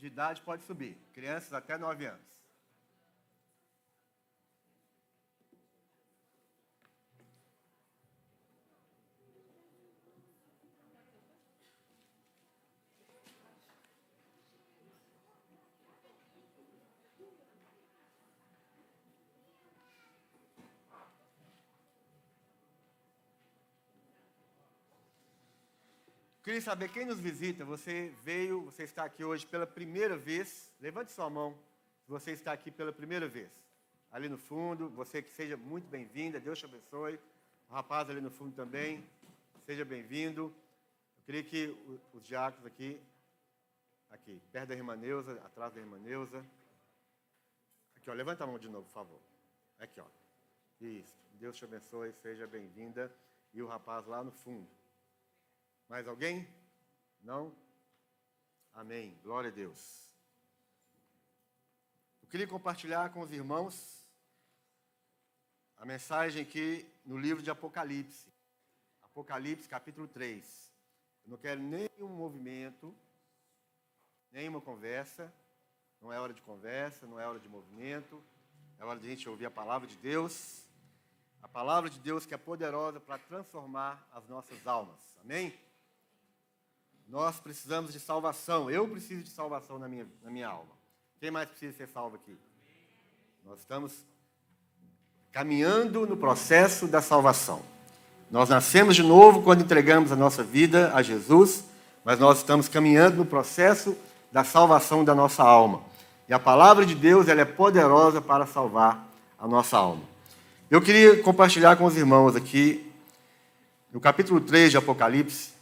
de idade pode subir, crianças até 9 anos. Queria saber quem nos visita. Você veio, você está aqui hoje pela primeira vez. Levante sua mão se você está aqui pela primeira vez. Ali no fundo, você que seja muito bem-vinda, Deus te abençoe. O rapaz ali no fundo também, seja bem-vindo. Eu queria que os diáconos aqui, aqui, perto da irmã Neuza, atrás da irmã Neuza. Aqui, ó, levanta a mão de novo, por favor. Aqui, ó. Isso. Deus te abençoe, seja bem-vinda. E o rapaz lá no fundo. Mais alguém? Não? Amém. Glória a Deus. Eu queria compartilhar com os irmãos a mensagem aqui no livro de Apocalipse. Apocalipse, capítulo 3. Eu não quero nenhum movimento, nenhuma conversa. Não é hora de conversa, não é hora de movimento. É hora de a gente ouvir a palavra de Deus. A palavra de Deus que é poderosa para transformar as nossas almas. Amém? Nós precisamos de salvação. Eu preciso de salvação na minha, na minha alma. Quem mais precisa ser salvo aqui? Nós estamos caminhando no processo da salvação. Nós nascemos de novo quando entregamos a nossa vida a Jesus, mas nós estamos caminhando no processo da salvação da nossa alma. E a palavra de Deus ela é poderosa para salvar a nossa alma. Eu queria compartilhar com os irmãos aqui, no capítulo 3 de Apocalipse,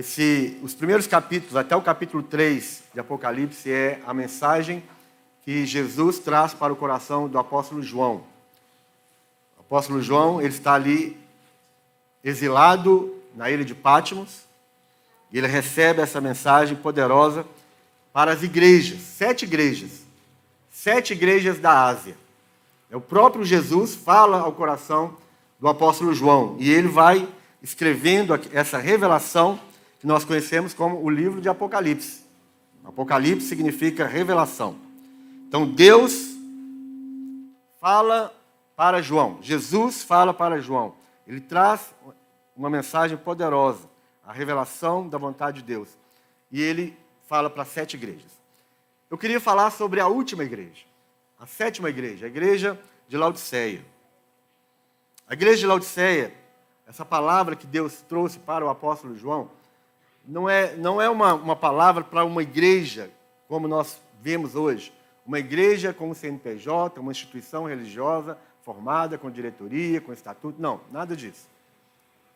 esse, os primeiros capítulos, até o capítulo 3 de Apocalipse, é a mensagem que Jesus traz para o coração do apóstolo João. O apóstolo João, ele está ali exilado na ilha de Pátimos, e ele recebe essa mensagem poderosa para as igrejas, sete igrejas, sete igrejas da Ásia. É o próprio Jesus fala ao coração do apóstolo João, e ele vai escrevendo essa revelação que nós conhecemos como o livro de Apocalipse. Apocalipse significa revelação. Então Deus fala para João, Jesus fala para João. Ele traz uma mensagem poderosa, a revelação da vontade de Deus. E ele fala para sete igrejas. Eu queria falar sobre a última igreja, a sétima igreja, a igreja de Laodiceia. A igreja de Laodiceia, essa palavra que Deus trouxe para o apóstolo João, não é, não é uma, uma palavra para uma igreja, como nós vemos hoje. Uma igreja com um CNPJ, uma instituição religiosa formada com diretoria, com estatuto. Não, nada disso.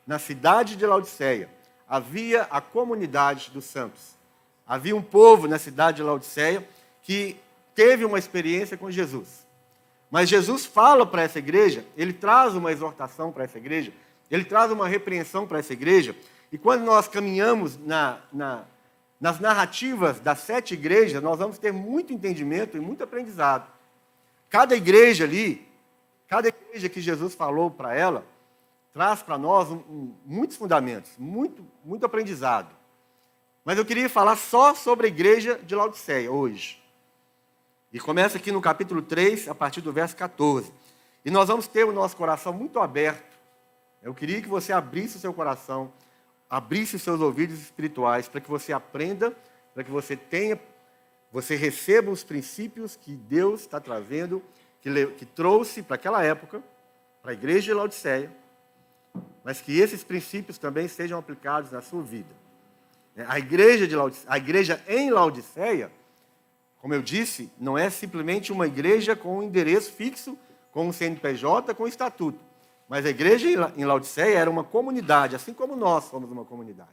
Na cidade de Laodiceia havia a comunidade dos santos. Havia um povo na cidade de Laodiceia que teve uma experiência com Jesus. Mas Jesus fala para essa igreja, ele traz uma exortação para essa igreja, ele traz uma repreensão para essa igreja, e quando nós caminhamos na, na, nas narrativas das sete igrejas, nós vamos ter muito entendimento e muito aprendizado. Cada igreja ali, cada igreja que Jesus falou para ela, traz para nós um, um, muitos fundamentos, muito, muito aprendizado. Mas eu queria falar só sobre a igreja de Laodiceia hoje. E começa aqui no capítulo 3, a partir do verso 14. E nós vamos ter o nosso coração muito aberto. Eu queria que você abrisse o seu coração abrisse seus ouvidos espirituais para que você aprenda, para que você tenha, você receba os princípios que Deus está trazendo, que, que trouxe para aquela época, para a igreja de Laodiceia, mas que esses princípios também sejam aplicados na sua vida. A igreja, de Laodiceia, a igreja em Laodiceia, como eu disse, não é simplesmente uma igreja com um endereço fixo, com um CNPJ, com um estatuto. Mas a igreja em Laodiceia era uma comunidade, assim como nós somos uma comunidade.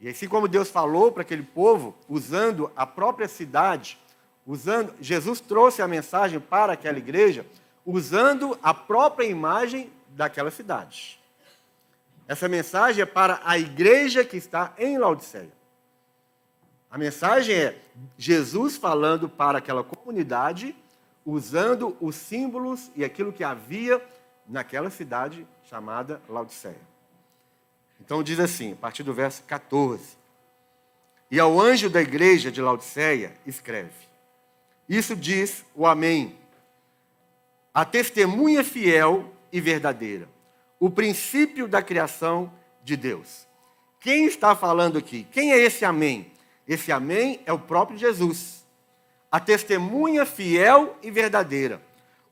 E assim como Deus falou para aquele povo, usando a própria cidade, usando, Jesus trouxe a mensagem para aquela igreja, usando a própria imagem daquela cidade. Essa mensagem é para a igreja que está em Laodiceia. A mensagem é Jesus falando para aquela comunidade usando os símbolos e aquilo que havia naquela cidade chamada Laodiceia. Então diz assim, a partir do verso 14: E ao anjo da igreja de Laodiceia, escreve: Isso diz o Amém, a testemunha fiel e verdadeira, o princípio da criação de Deus. Quem está falando aqui? Quem é esse Amém? Esse Amém é o próprio Jesus, a testemunha fiel e verdadeira,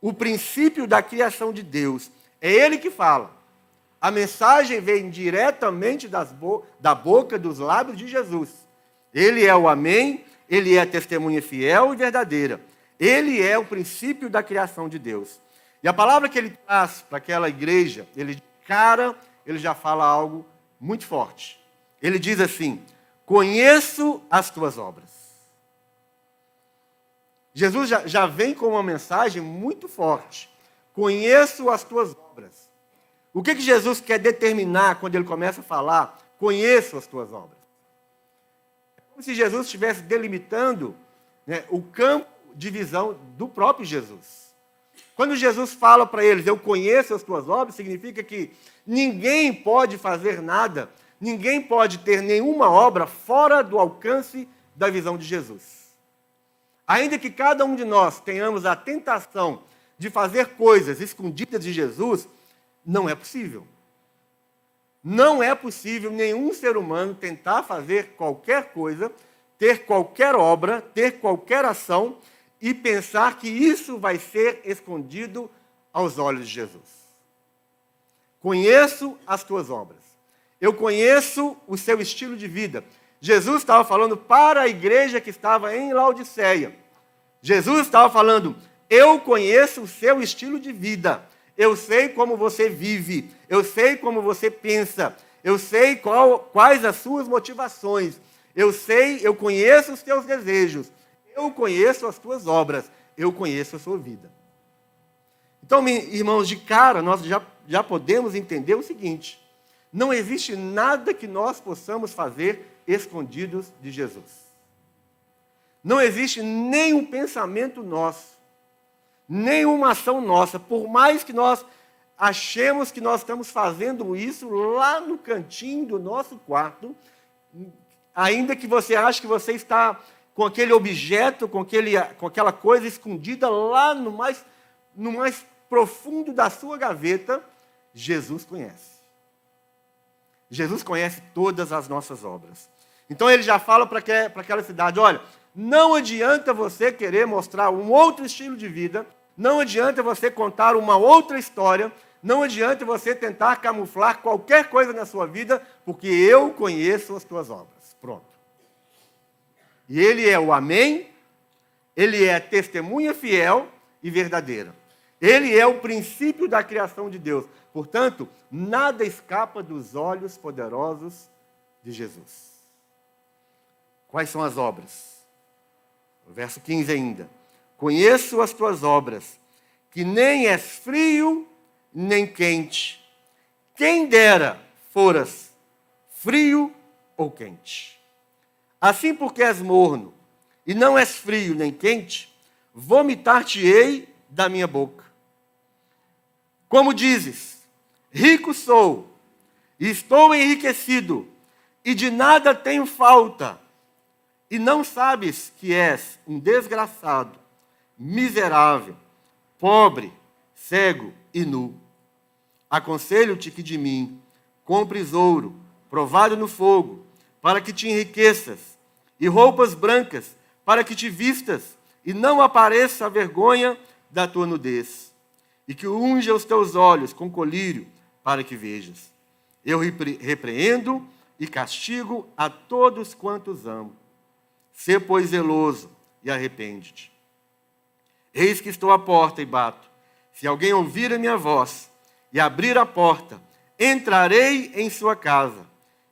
o princípio da criação de Deus. É Ele que fala. A mensagem vem diretamente bo da boca, dos lábios de Jesus. Ele é o Amém, ele é a testemunha fiel e verdadeira. Ele é o princípio da criação de Deus. E a palavra que ele traz para aquela igreja, ele de cara, ele já fala algo muito forte. Ele diz assim: Conheço as tuas obras. Jesus já, já vem com uma mensagem muito forte. Conheço as tuas obras. O que, que Jesus quer determinar quando ele começa a falar? Conheço as tuas obras. É como se Jesus estivesse delimitando né, o campo de visão do próprio Jesus. Quando Jesus fala para eles, eu conheço as tuas obras, significa que ninguém pode fazer nada, ninguém pode ter nenhuma obra fora do alcance da visão de Jesus. Ainda que cada um de nós tenhamos a tentação de fazer coisas escondidas de Jesus, não é possível. Não é possível nenhum ser humano tentar fazer qualquer coisa, ter qualquer obra, ter qualquer ação e pensar que isso vai ser escondido aos olhos de Jesus. Conheço as tuas obras. Eu conheço o seu estilo de vida. Jesus estava falando para a igreja que estava em Laodiceia. Jesus estava falando: Eu conheço o seu estilo de vida. Eu sei como você vive, eu sei como você pensa, eu sei qual, quais as suas motivações, eu sei, eu conheço os teus desejos, eu conheço as tuas obras, eu conheço a sua vida. Então, irmãos, de cara, nós já, já podemos entender o seguinte: não existe nada que nós possamos fazer escondidos de Jesus. Não existe nenhum pensamento nosso nenhuma ação nossa, por mais que nós achemos que nós estamos fazendo isso lá no cantinho do nosso quarto, ainda que você ache que você está com aquele objeto, com, aquele, com aquela coisa escondida lá no mais, no mais profundo da sua gaveta, Jesus conhece. Jesus conhece todas as nossas obras. Então ele já fala para aquela cidade: olha, não adianta você querer mostrar um outro estilo de vida, não adianta você contar uma outra história, não adianta você tentar camuflar qualquer coisa na sua vida, porque eu conheço as tuas obras. Pronto. E ele é o Amém, ele é testemunha fiel e verdadeira. Ele é o princípio da criação de Deus. Portanto, nada escapa dos olhos poderosos de Jesus. Quais são as obras? O verso 15 ainda. Conheço as tuas obras, que nem és frio nem quente. Quem dera foras frio ou quente. Assim, porque és morno e não és frio nem quente, vomitar-te-ei da minha boca. Como dizes, rico sou, estou enriquecido, e de nada tenho falta, e não sabes que és um desgraçado, miserável, pobre, cego e nu. Aconselho-te que de mim compres ouro, provado no fogo, para que te enriqueças, e roupas brancas, para que te vistas, e não apareça a vergonha da tua nudez. E que unja os teus olhos com colírio, para que vejas. Eu repreendo e castigo a todos quantos amo. Sê, pois, zeloso e arrepende-te. Eis que estou à porta e bato. Se alguém ouvir a minha voz e abrir a porta, entrarei em sua casa,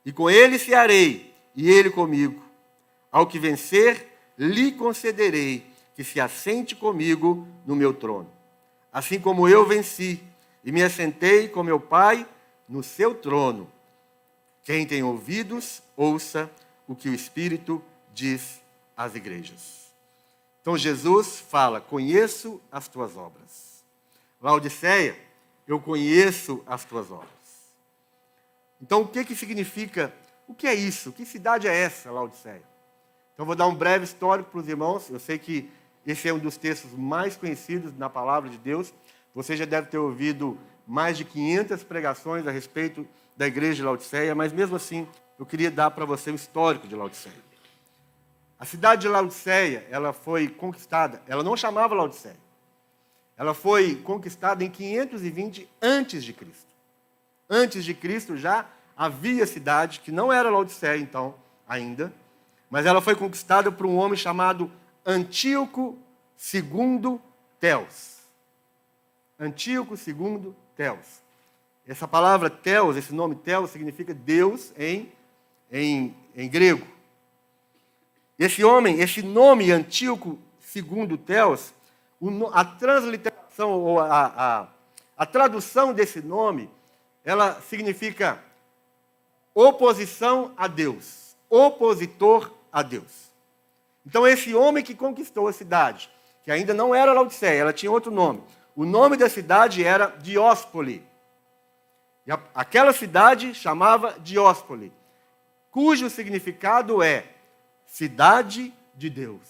e com ele cearei, e ele comigo. Ao que vencer, lhe concederei que se assente comigo no meu trono. Assim como eu venci e me assentei com meu Pai no seu trono. Quem tem ouvidos, ouça o que o Espírito diz às igrejas. Então Jesus fala: Conheço as tuas obras. Laodiceia, eu conheço as tuas obras. Então o que, que significa? O que é isso? Que cidade é essa, Laodiceia? Então, vou dar um breve histórico para os irmãos. Eu sei que esse é um dos textos mais conhecidos na palavra de Deus. Você já deve ter ouvido mais de 500 pregações a respeito da igreja de Laodiceia, mas mesmo assim, eu queria dar para você um histórico de Laodiceia. A cidade de Laodiceia, ela foi conquistada, ela não chamava Laodiceia. Ela foi conquistada em 520 antes de Cristo. Antes de Cristo já havia cidade que não era Laodiceia então ainda, mas ela foi conquistada por um homem chamado Antíoco II Teos. Antíoco II Teos. Essa palavra Teos, esse nome Teos, significa Deus em, em, em grego. Esse homem, esse nome Antíoco II Teos, a transliteração ou a, a, a tradução desse nome, ela significa oposição a Deus, opositor a Deus. Então, esse homem que conquistou a cidade, que ainda não era Laodiceia, ela tinha outro nome. O nome da cidade era Dióspoli. E a, aquela cidade chamava Dióspoli, cujo significado é cidade de Deus.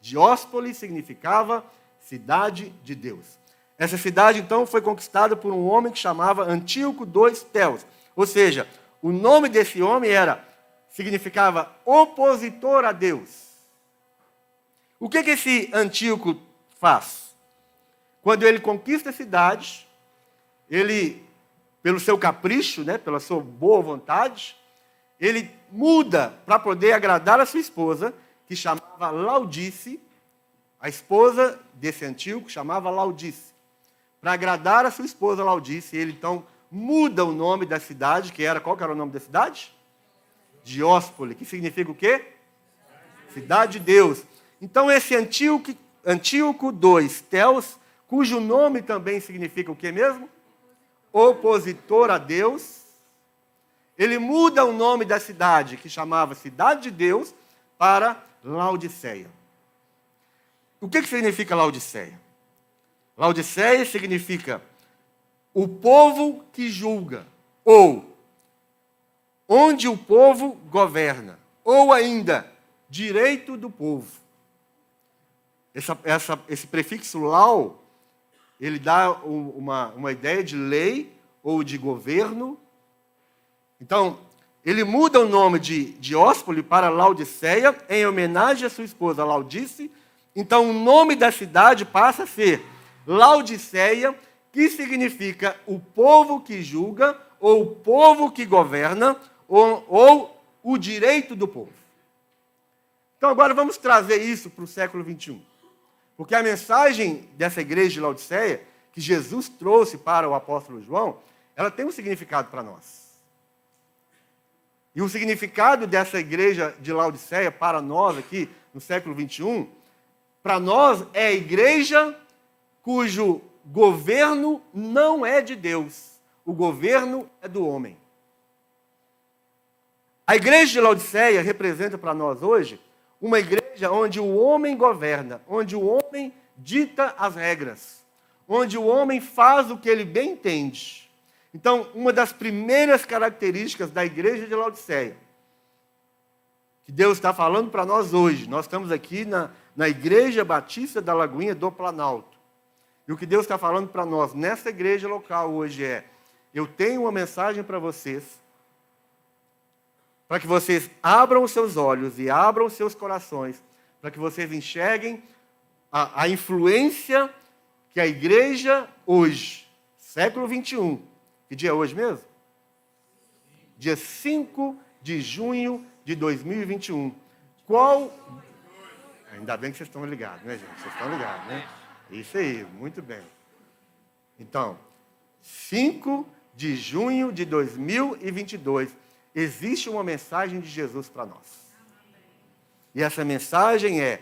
Dióspoli significava cidade de Deus. Essa cidade, então, foi conquistada por um homem que chamava Antíoco II Teos. Ou seja, o nome desse homem era significava opositor a Deus. O que, que esse Antíoco faz? Quando ele conquista a cidade, ele, pelo seu capricho, né, pela sua boa vontade, ele muda para poder agradar a sua esposa, que chamava Laudice, a esposa desse Antíoco chamava Laudice. Para agradar a sua esposa Laudice, ele então muda o nome da cidade, que era, qual que era o nome da cidade? Dióspole, que significa o quê? Cidade de Deus. Então esse Antíoco, Antíoco II, Teos, cujo nome também significa o quê mesmo? Opositor a Deus. Ele muda o nome da cidade, que chamava Cidade de Deus, para Laodiceia. O que, que significa Laodiceia? Laodiceia significa o povo que julga, ou onde o povo governa, ou ainda direito do povo. Essa, essa, esse prefixo lau, ele dá uma, uma ideia de lei ou de governo. Então, ele muda o nome de Dióspole para Laodiceia, em homenagem à sua esposa Laudice. Então, o nome da cidade passa a ser Laodiceia, que significa o povo que julga, ou o povo que governa, ou, ou o direito do povo. Então, agora vamos trazer isso para o século 21. Porque a mensagem dessa igreja de Laodiceia, que Jesus trouxe para o apóstolo João, ela tem um significado para nós. E o significado dessa igreja de Laodiceia para nós aqui no século 21, para nós é a igreja cujo governo não é de Deus, o governo é do homem. A igreja de Laodiceia representa para nós hoje uma igreja onde o homem governa, onde o homem dita as regras, onde o homem faz o que ele bem entende. Então, uma das primeiras características da igreja de Laodiceia, que Deus está falando para nós hoje, nós estamos aqui na, na Igreja Batista da Lagoinha do Planalto. E o que Deus está falando para nós nessa igreja local hoje é: eu tenho uma mensagem para vocês, para que vocês abram os seus olhos e abram os seus corações, para que vocês enxerguem a, a influência que a igreja hoje, século 21, que dia é hoje mesmo? Dia 5 de junho de 2021. Qual. Ainda bem que vocês estão ligados, né, gente? Vocês estão ligados, né? Isso aí, muito bem. Então, 5 de junho de 2022, existe uma mensagem de Jesus para nós. E essa mensagem é: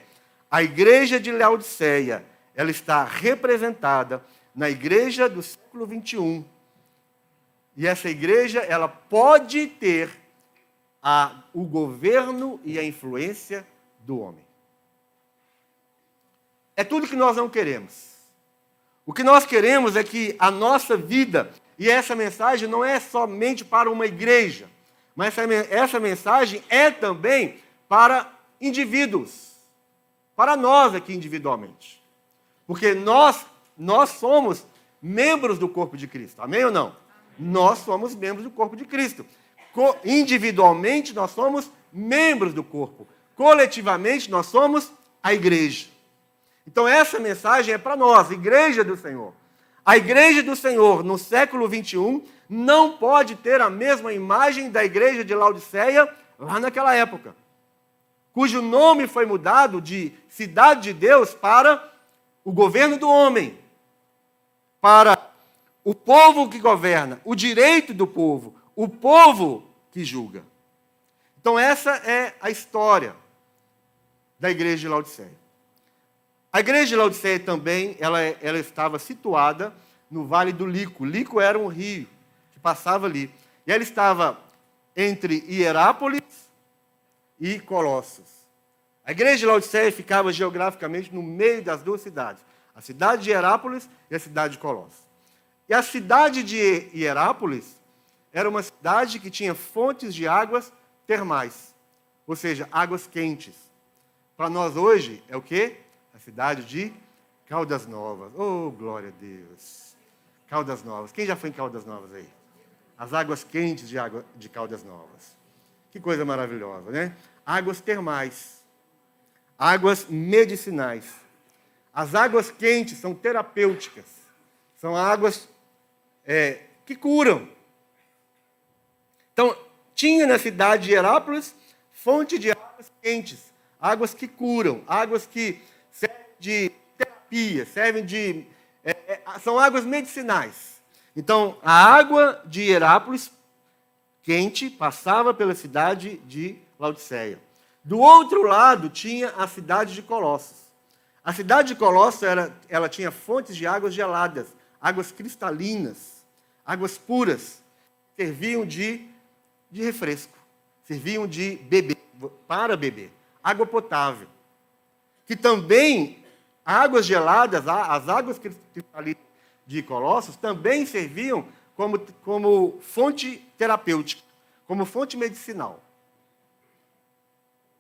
a igreja de Laodiceia, ela está representada na igreja do século 21 e essa igreja, ela pode ter a, o governo e a influência do homem. É tudo que nós não queremos. O que nós queremos é que a nossa vida, e essa mensagem não é somente para uma igreja, mas essa, mensagem é também para indivíduos, para nós aqui individualmente. Porque nós, nós somos membros do corpo de Cristo. Amém ou não? Nós somos membros do corpo de Cristo. Co individualmente, nós somos membros do corpo. Coletivamente, nós somos a igreja. Então, essa mensagem é para nós, igreja do Senhor. A igreja do Senhor, no século 21, não pode ter a mesma imagem da igreja de Laodiceia lá naquela época, cujo nome foi mudado de cidade de Deus para o governo do homem, para o povo que governa, o direito do povo, o povo que julga. Então, essa é a história da igreja de Laodiceia. A igreja de Laodiceia também, ela, ela estava situada no Vale do Lico. Lico era um rio que passava ali. E ela estava entre Hierápolis e Colossos. A igreja de Laodiceia ficava geograficamente no meio das duas cidades, a cidade de Hierápolis e a cidade de Colossos. E a cidade de Hierápolis era uma cidade que tinha fontes de águas termais, ou seja, águas quentes. Para nós hoje é o quê? A cidade de Caldas Novas. Oh, glória a Deus. Caldas Novas. Quem já foi em Caldas Novas aí? As águas quentes de, água, de Caldas Novas. Que coisa maravilhosa, né? Águas termais. Águas medicinais. As águas quentes são terapêuticas. São águas é, que curam. Então, tinha na cidade de Herápolis fonte de águas quentes, águas que curam, águas que servem de terapia, servem de. É, é, são águas medicinais. Então, a água de Herápolis, quente, passava pela cidade de Laodiceia. Do outro lado tinha a cidade de Colossos. A cidade de Colossos era, ela tinha fontes de águas geladas, águas cristalinas, águas puras, serviam de, de refresco, serviam de beber, para beber, água potável. Que também águas geladas, as águas cristalinas de Colossos também serviam como, como fonte terapêutica, como fonte medicinal.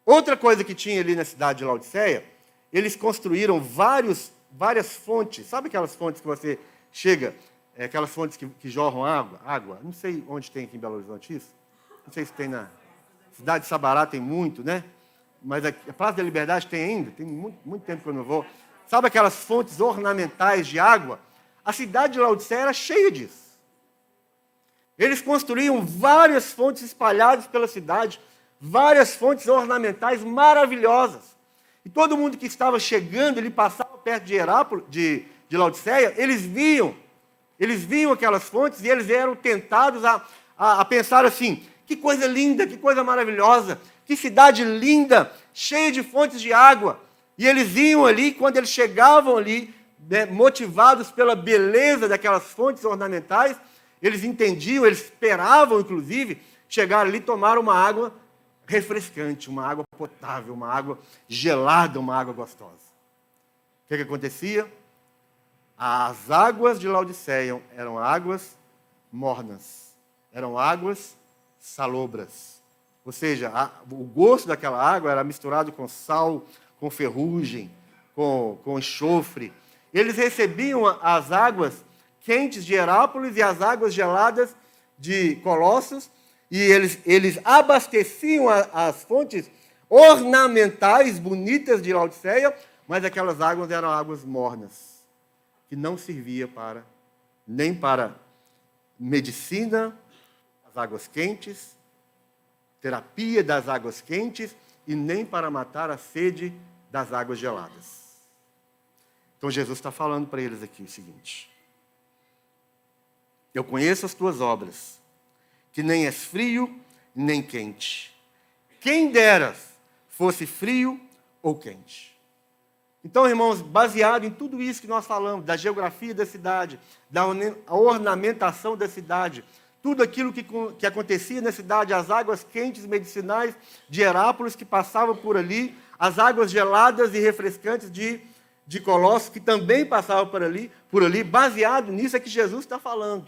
Outra coisa que tinha ali na cidade de Laodiceia, eles construíram vários, várias fontes. Sabe aquelas fontes que você chega, é, aquelas fontes que, que jorram água? Água. Não sei onde tem aqui em Belo Horizonte isso. Não sei se tem na cidade de Sabará, tem muito, né? Mas a, a Praça da Liberdade tem ainda. Tem muito, muito tempo que eu não vou. Sabe aquelas fontes ornamentais de água? A cidade de Laodiceia era cheia disso. Eles construíam várias fontes espalhadas pela cidade, várias fontes ornamentais maravilhosas. E todo mundo que estava chegando, ele passava perto de Herápolis, de, de Laodiceia, eles viam, eles viam aquelas fontes e eles eram tentados a, a, a pensar assim: que coisa linda, que coisa maravilhosa, que cidade linda, cheia de fontes de água. E eles iam ali, quando eles chegavam ali, né, motivados pela beleza daquelas fontes ornamentais, eles entendiam, eles esperavam, inclusive, chegar ali e tomar uma água refrescante, uma água potável, uma água gelada, uma água gostosa. O que, que acontecia? As águas de Laodiceia eram águas mornas, eram águas salobras. Ou seja, a, o gosto daquela água era misturado com sal, com ferrugem, com, com enxofre. Eles recebiam as águas quentes de Herápolis e as águas geladas de Colossos, e eles, eles abasteciam a, as fontes ornamentais, bonitas de Laodiceia, mas aquelas águas eram águas mornas, que não servia para nem para medicina, as águas quentes, terapia das águas quentes e nem para matar a sede das águas geladas. Então Jesus está falando para eles aqui o seguinte: Eu conheço as tuas obras, que nem és frio nem quente. Quem deras fosse frio ou quente. Então, irmãos, baseado em tudo isso que nós falamos, da geografia da cidade, da ornamentação da cidade, tudo aquilo que, que acontecia na cidade, as águas quentes medicinais de Herápolis que passavam por ali, as águas geladas e refrescantes de, de Colossos que também passavam por ali, por ali, baseado nisso é que Jesus está falando.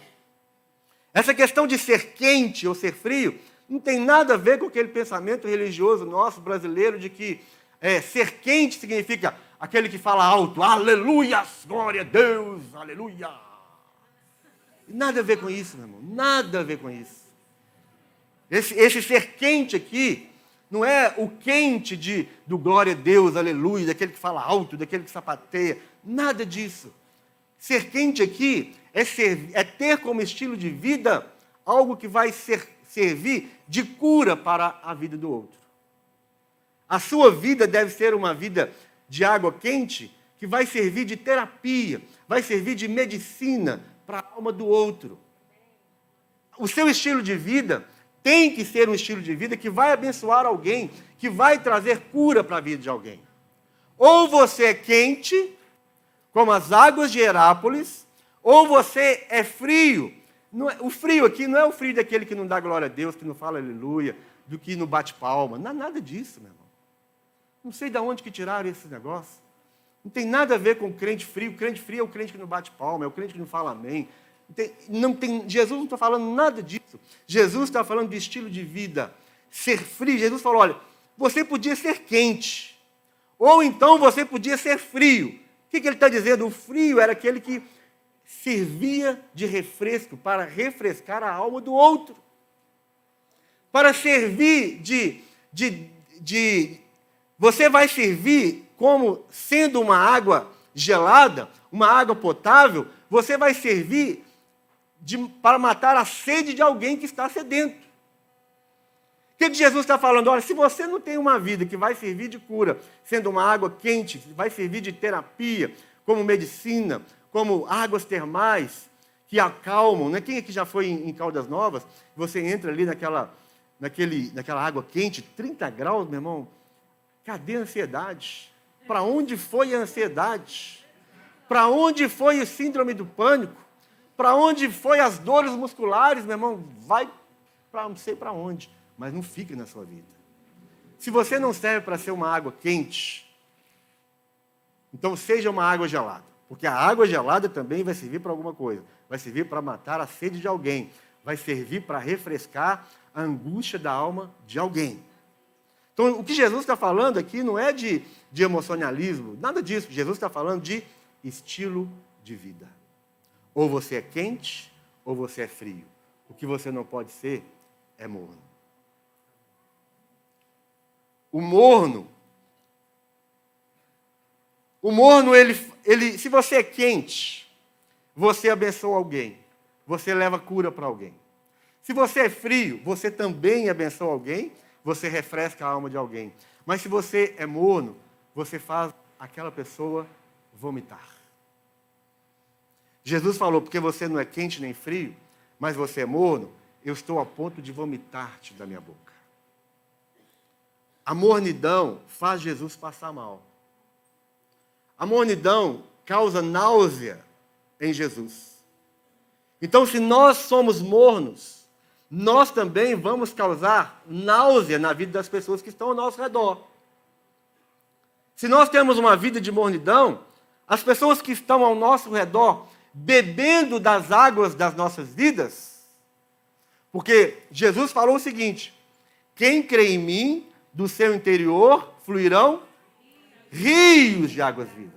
Essa questão de ser quente ou ser frio Não tem nada a ver com aquele pensamento religioso nosso brasileiro de que é, ser quente significa aquele que fala alto, aleluia, glória a Deus, aleluia. Nada a ver com isso, meu irmão, nada a ver com isso. Esse, esse ser quente aqui não é o quente de, do glória a Deus, aleluia, daquele que fala alto, daquele que sapateia, nada disso. Ser quente aqui é, ser, é ter como estilo de vida algo que vai ser, servir de cura para a vida do outro. A sua vida deve ser uma vida de água quente que vai servir de terapia, vai servir de medicina para a alma do outro. O seu estilo de vida tem que ser um estilo de vida que vai abençoar alguém, que vai trazer cura para a vida de alguém. Ou você é quente, como as águas de Herápolis, ou você é frio. É, o frio aqui não é o frio daquele que não dá glória a Deus, que não fala aleluia, do que não bate palma. Não é nada disso, meu irmão. Não sei de onde que tiraram esse negócio. Não tem nada a ver com crente frio. O crente frio é o crente que não bate palma, é o crente que não fala amém. Não tem, não tem, Jesus não está falando nada disso. Jesus está falando de estilo de vida. Ser frio. Jesus falou: olha, você podia ser quente. Ou então você podia ser frio. O que, que ele está dizendo? O frio era aquele que servia de refresco para refrescar a alma do outro. Para servir de, de, de você vai servir como sendo uma água gelada, uma água potável, você vai servir de, para matar a sede de alguém que está sedento. O que, que Jesus está falando? Olha, se você não tem uma vida que vai servir de cura, sendo uma água quente, vai servir de terapia, como medicina, como águas termais, que acalmam, né? Quem aqui já foi em, Caldas Novas? Você entra ali naquela, naquele, naquela água quente, 30 graus, meu irmão, Cadê a ansiedade? Para onde foi a ansiedade? Para onde foi a síndrome do pânico? Para onde foi as dores musculares, meu irmão? Vai para não sei para onde, mas não fique na sua vida. Se você não serve para ser uma água quente, então seja uma água gelada, porque a água gelada também vai servir para alguma coisa. Vai servir para matar a sede de alguém, vai servir para refrescar a angústia da alma de alguém. Então, o que Jesus está falando aqui não é de, de emocionalismo, nada disso. Jesus está falando de estilo de vida. Ou você é quente, ou você é frio. O que você não pode ser é morno. O morno, o morno, ele, ele, se você é quente, você abençoa alguém, você leva cura para alguém. Se você é frio, você também abençoa alguém você refresca a alma de alguém. Mas se você é morno, você faz aquela pessoa vomitar. Jesus falou: porque você não é quente nem frio, mas você é morno, eu estou a ponto de vomitar-te da minha boca. A mornidão faz Jesus passar mal. A mornidão causa náusea em Jesus. Então, se nós somos mornos, nós também vamos causar náusea na vida das pessoas que estão ao nosso redor. Se nós temos uma vida de mornidão, as pessoas que estão ao nosso redor bebendo das águas das nossas vidas, porque Jesus falou o seguinte: quem crê em mim, do seu interior fluirão rios de águas vivas.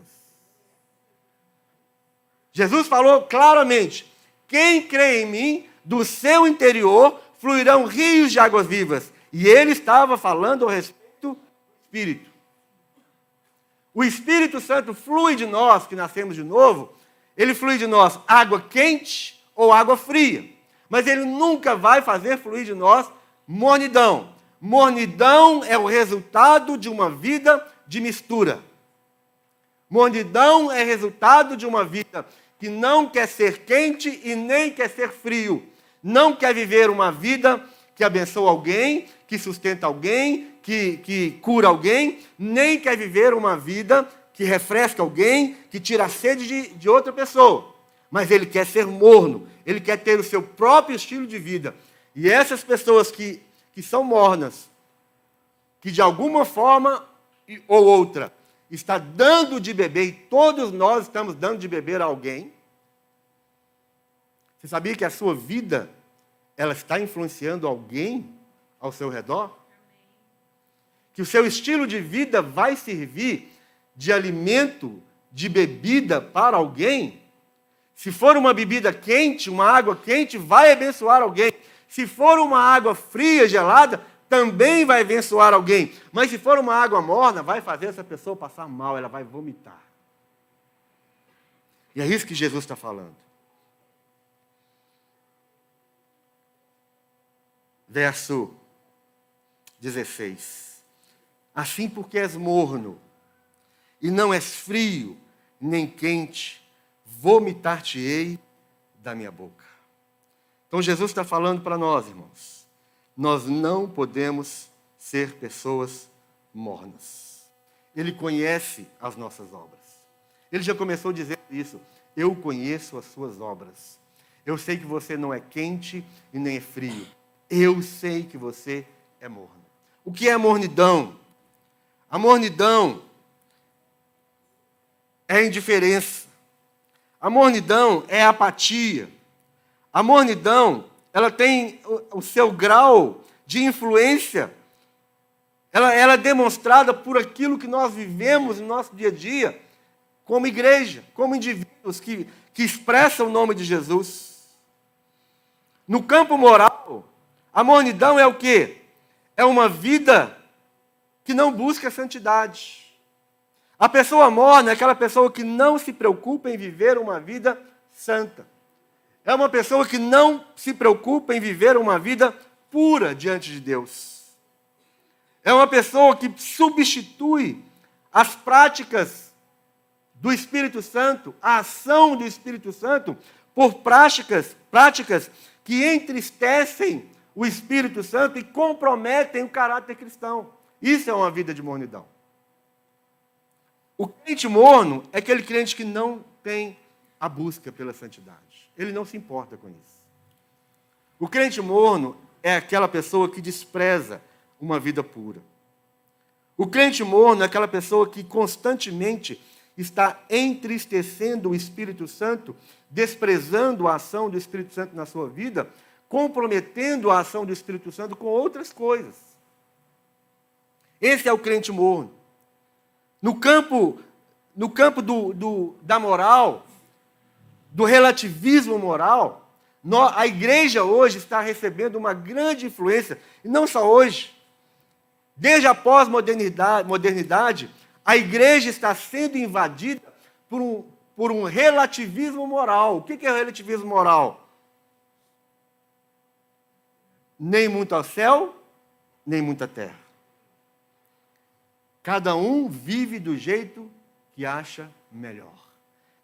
Jesus falou claramente: quem crê em mim, do seu interior fluirão rios de águas vivas. E ele estava falando a respeito do Espírito. O Espírito Santo flui de nós, que nascemos de novo, ele flui de nós água quente ou água fria. Mas ele nunca vai fazer fluir de nós mornidão. Mornidão é o resultado de uma vida de mistura. Mornidão é resultado de uma vida que não quer ser quente e nem quer ser frio não quer viver uma vida que abençoa alguém, que sustenta alguém, que, que cura alguém, nem quer viver uma vida que refresca alguém, que tira a sede de, de outra pessoa. Mas ele quer ser morno, ele quer ter o seu próprio estilo de vida. E essas pessoas que, que são mornas, que de alguma forma ou outra está dando de beber, e todos nós estamos dando de beber a alguém, você sabia que a sua vida ela está influenciando alguém ao seu redor? Que o seu estilo de vida vai servir de alimento, de bebida para alguém? Se for uma bebida quente, uma água quente, vai abençoar alguém. Se for uma água fria, gelada, também vai abençoar alguém. Mas se for uma água morna, vai fazer essa pessoa passar mal, ela vai vomitar. E é isso que Jesus está falando. Verso 16. Assim porque és morno, e não és frio, nem quente, vomitar-te-ei da minha boca. Então Jesus está falando para nós, irmãos. Nós não podemos ser pessoas mornas. Ele conhece as nossas obras. Ele já começou dizendo isso. Eu conheço as suas obras. Eu sei que você não é quente e nem é frio. Eu sei que você é morno. O que é mornidão? A mornidão é a indiferença. A mornidão é a apatia. A mornidão, ela tem o seu grau de influência, ela, ela é demonstrada por aquilo que nós vivemos no nosso dia a dia, como igreja, como indivíduos que, que expressam o nome de Jesus. No campo moral, a mornidão é o quê? É uma vida que não busca santidade. A pessoa morna é aquela pessoa que não se preocupa em viver uma vida santa. É uma pessoa que não se preocupa em viver uma vida pura diante de Deus. É uma pessoa que substitui as práticas do Espírito Santo, a ação do Espírito Santo, por práticas, práticas que entristecem o Espírito Santo e comprometem o caráter cristão. Isso é uma vida de mornidão. O crente morno é aquele crente que não tem a busca pela santidade. Ele não se importa com isso. O crente morno é aquela pessoa que despreza uma vida pura. O crente morno é aquela pessoa que constantemente está entristecendo o Espírito Santo, desprezando a ação do Espírito Santo na sua vida, comprometendo a ação do Espírito Santo com outras coisas. Esse é o crente morno. No campo, no campo do, do, da moral, do relativismo moral, a igreja hoje está recebendo uma grande influência, e não só hoje. Desde a pós-modernidade, modernidade, a igreja está sendo invadida por um, por um relativismo moral. O que é relativismo moral? Nem muito ao céu, nem muita terra. Cada um vive do jeito que acha melhor.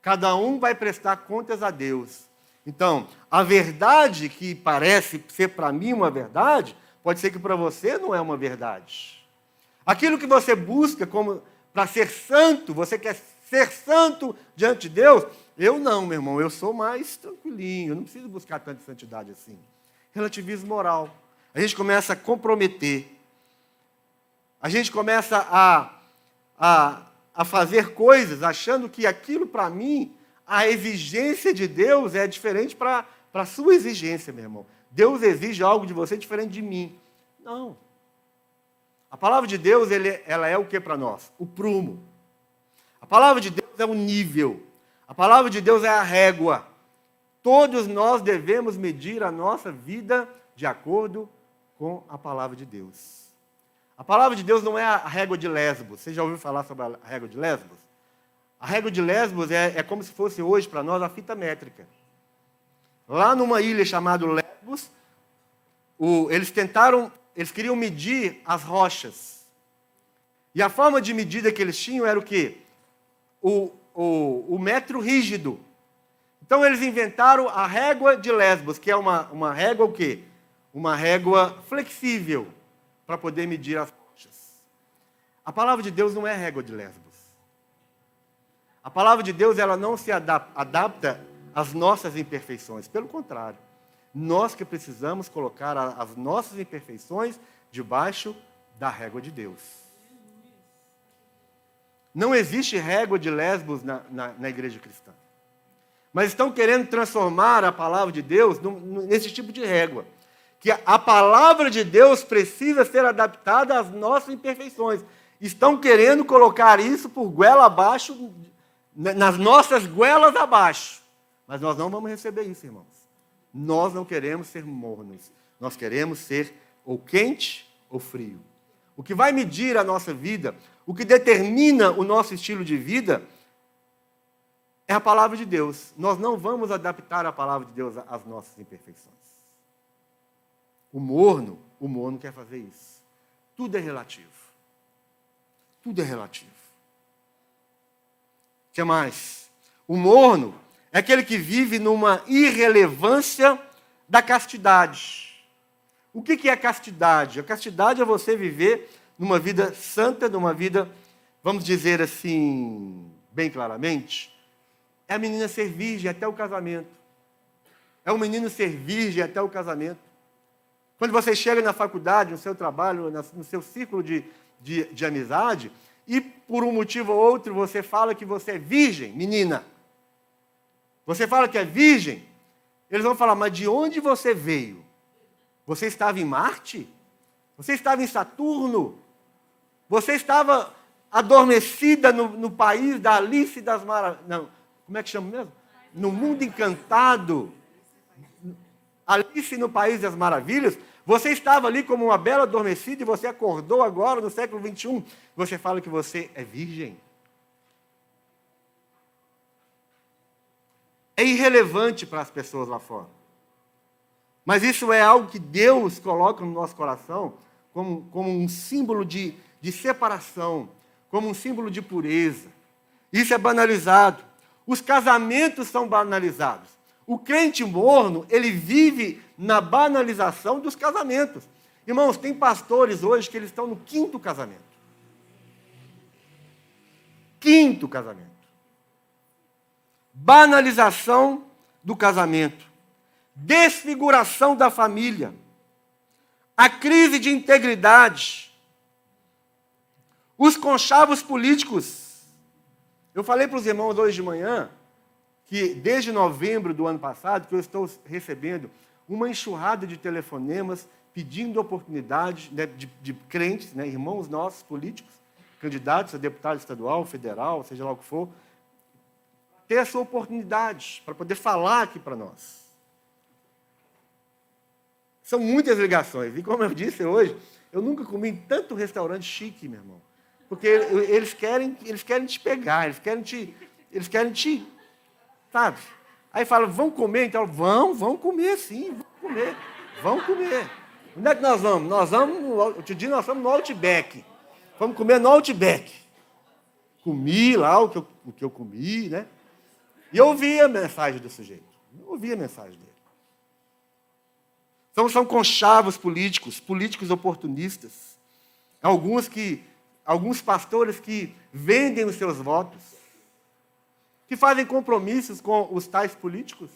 Cada um vai prestar contas a Deus. Então, a verdade que parece ser para mim uma verdade, pode ser que para você não é uma verdade. Aquilo que você busca como para ser santo, você quer ser santo diante de Deus, eu não, meu irmão, eu sou mais tranquilinho, eu não preciso buscar tanta santidade assim. Relativismo moral. A gente começa a comprometer a gente começa a, a, a fazer coisas achando que aquilo para mim, a exigência de Deus é diferente para a sua exigência, meu irmão. Deus exige algo de você diferente de mim. Não. A palavra de Deus, ele, ela é o que para nós? O prumo. A palavra de Deus é o nível. A palavra de Deus é a régua. Todos nós devemos medir a nossa vida de acordo com a palavra de Deus. A palavra de Deus não é a régua de Lesbos. Você já ouviu falar sobre a régua de Lesbos? A régua de Lesbos é, é como se fosse hoje para nós a fita métrica. Lá numa ilha chamada Lesbos, o, eles tentaram, eles queriam medir as rochas. E a forma de medida que eles tinham era o quê? O, o, o metro rígido. Então eles inventaram a régua de Lesbos, que é uma, uma régua o quê? Uma régua flexível para poder medir as rochas. A palavra de Deus não é régua de Lesbos. A palavra de Deus ela não se adapta às nossas imperfeições. Pelo contrário, nós que precisamos colocar as nossas imperfeições debaixo da régua de Deus. Não existe régua de Lesbos na, na, na igreja cristã. Mas estão querendo transformar a palavra de Deus nesse tipo de régua que a palavra de Deus precisa ser adaptada às nossas imperfeições. Estão querendo colocar isso por goela abaixo, nas nossas goelas abaixo. Mas nós não vamos receber isso, irmãos. Nós não queremos ser mornos. Nós queremos ser ou quente ou frio. O que vai medir a nossa vida, o que determina o nosso estilo de vida, é a palavra de Deus. Nós não vamos adaptar a palavra de Deus às nossas imperfeições. O morno, o morno quer fazer isso. Tudo é relativo. Tudo é relativo. O que mais? O morno é aquele que vive numa irrelevância da castidade. O que é castidade? A castidade é você viver numa vida santa, numa vida, vamos dizer assim, bem claramente, é a menina ser virgem até o casamento. É o menino ser virgem até o casamento. Quando você chega na faculdade, no seu trabalho, no seu círculo de, de, de amizade, e por um motivo ou outro você fala que você é virgem, menina. Você fala que é virgem, eles vão falar, mas de onde você veio? Você estava em Marte? Você estava em Saturno? Você estava adormecida no, no país da Alice das Maravilhas? Como é que chama mesmo? No mundo encantado. Alice no País das Maravilhas, você estava ali como uma bela adormecida e você acordou agora no século 21. Você fala que você é virgem. É irrelevante para as pessoas lá fora. Mas isso é algo que Deus coloca no nosso coração como, como um símbolo de, de separação, como um símbolo de pureza. Isso é banalizado. Os casamentos são banalizados. O crente morno, ele vive na banalização dos casamentos. Irmãos, tem pastores hoje que eles estão no quinto casamento. Quinto casamento. Banalização do casamento. Desfiguração da família. A crise de integridade. Os conchavos políticos. Eu falei para os irmãos hoje de manhã que desde novembro do ano passado que eu estou recebendo uma enxurrada de telefonemas pedindo oportunidade né, de, de, crentes, né, irmãos nossos, políticos, candidatos a deputado estadual, federal, seja lá o que for, ter essa oportunidade para poder falar aqui para nós. São muitas ligações. E como eu disse hoje, eu nunca comi em tanto restaurante chique, meu irmão. Porque eles querem, eles querem te pegar, eles querem te, eles querem te Sabe? Aí fala, vão comer? Então, vão, vão comer sim, vão comer. Vão comer. Onde é que nós vamos? Nós vamos, eu te digo, nós vamos no Outback. Vamos comer no Outback. Comi lá o que eu, o que eu comi, né? E eu ouvi a mensagem do sujeito. Eu ouvi a mensagem dele. Então são conchavos políticos, políticos oportunistas. Alguns que, alguns pastores que vendem os seus votos que fazem compromissos com os tais políticos.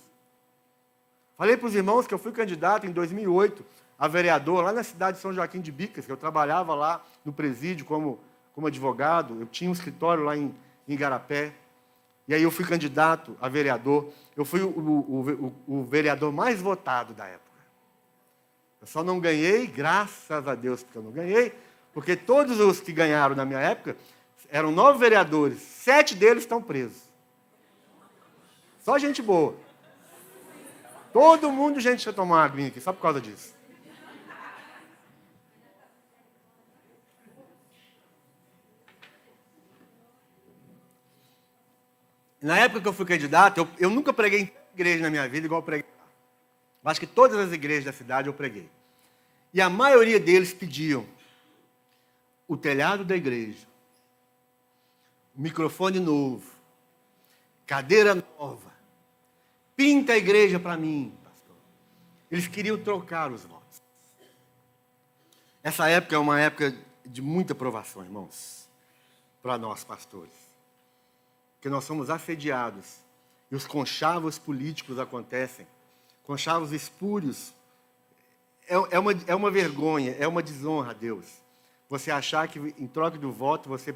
Falei para os irmãos que eu fui candidato em 2008 a vereador lá na cidade de São Joaquim de Bicas, que eu trabalhava lá no presídio como, como advogado, eu tinha um escritório lá em, em Igarapé, e aí eu fui candidato a vereador. Eu fui o, o, o, o vereador mais votado da época. Eu só não ganhei, graças a Deus, porque eu não ganhei, porque todos os que ganharam na minha época eram nove vereadores, sete deles estão presos. Só gente boa. Todo mundo, gente, eu tomar uma aguinha aqui, só por causa disso. Na época que eu fui candidato, eu, eu nunca preguei em igreja na minha vida igual eu preguei. Acho que todas as igrejas da cidade eu preguei. E a maioria deles pediam o telhado da igreja, microfone novo, cadeira nova, Pinta a igreja para mim, pastor. Eles queriam trocar os votos. Essa época é uma época de muita provação, irmãos, para nós, pastores. Porque nós somos assediados e os conchavos políticos acontecem, conchavos espúrios. É, é, uma, é uma vergonha, é uma desonra a Deus. Você achar que em troca do voto você,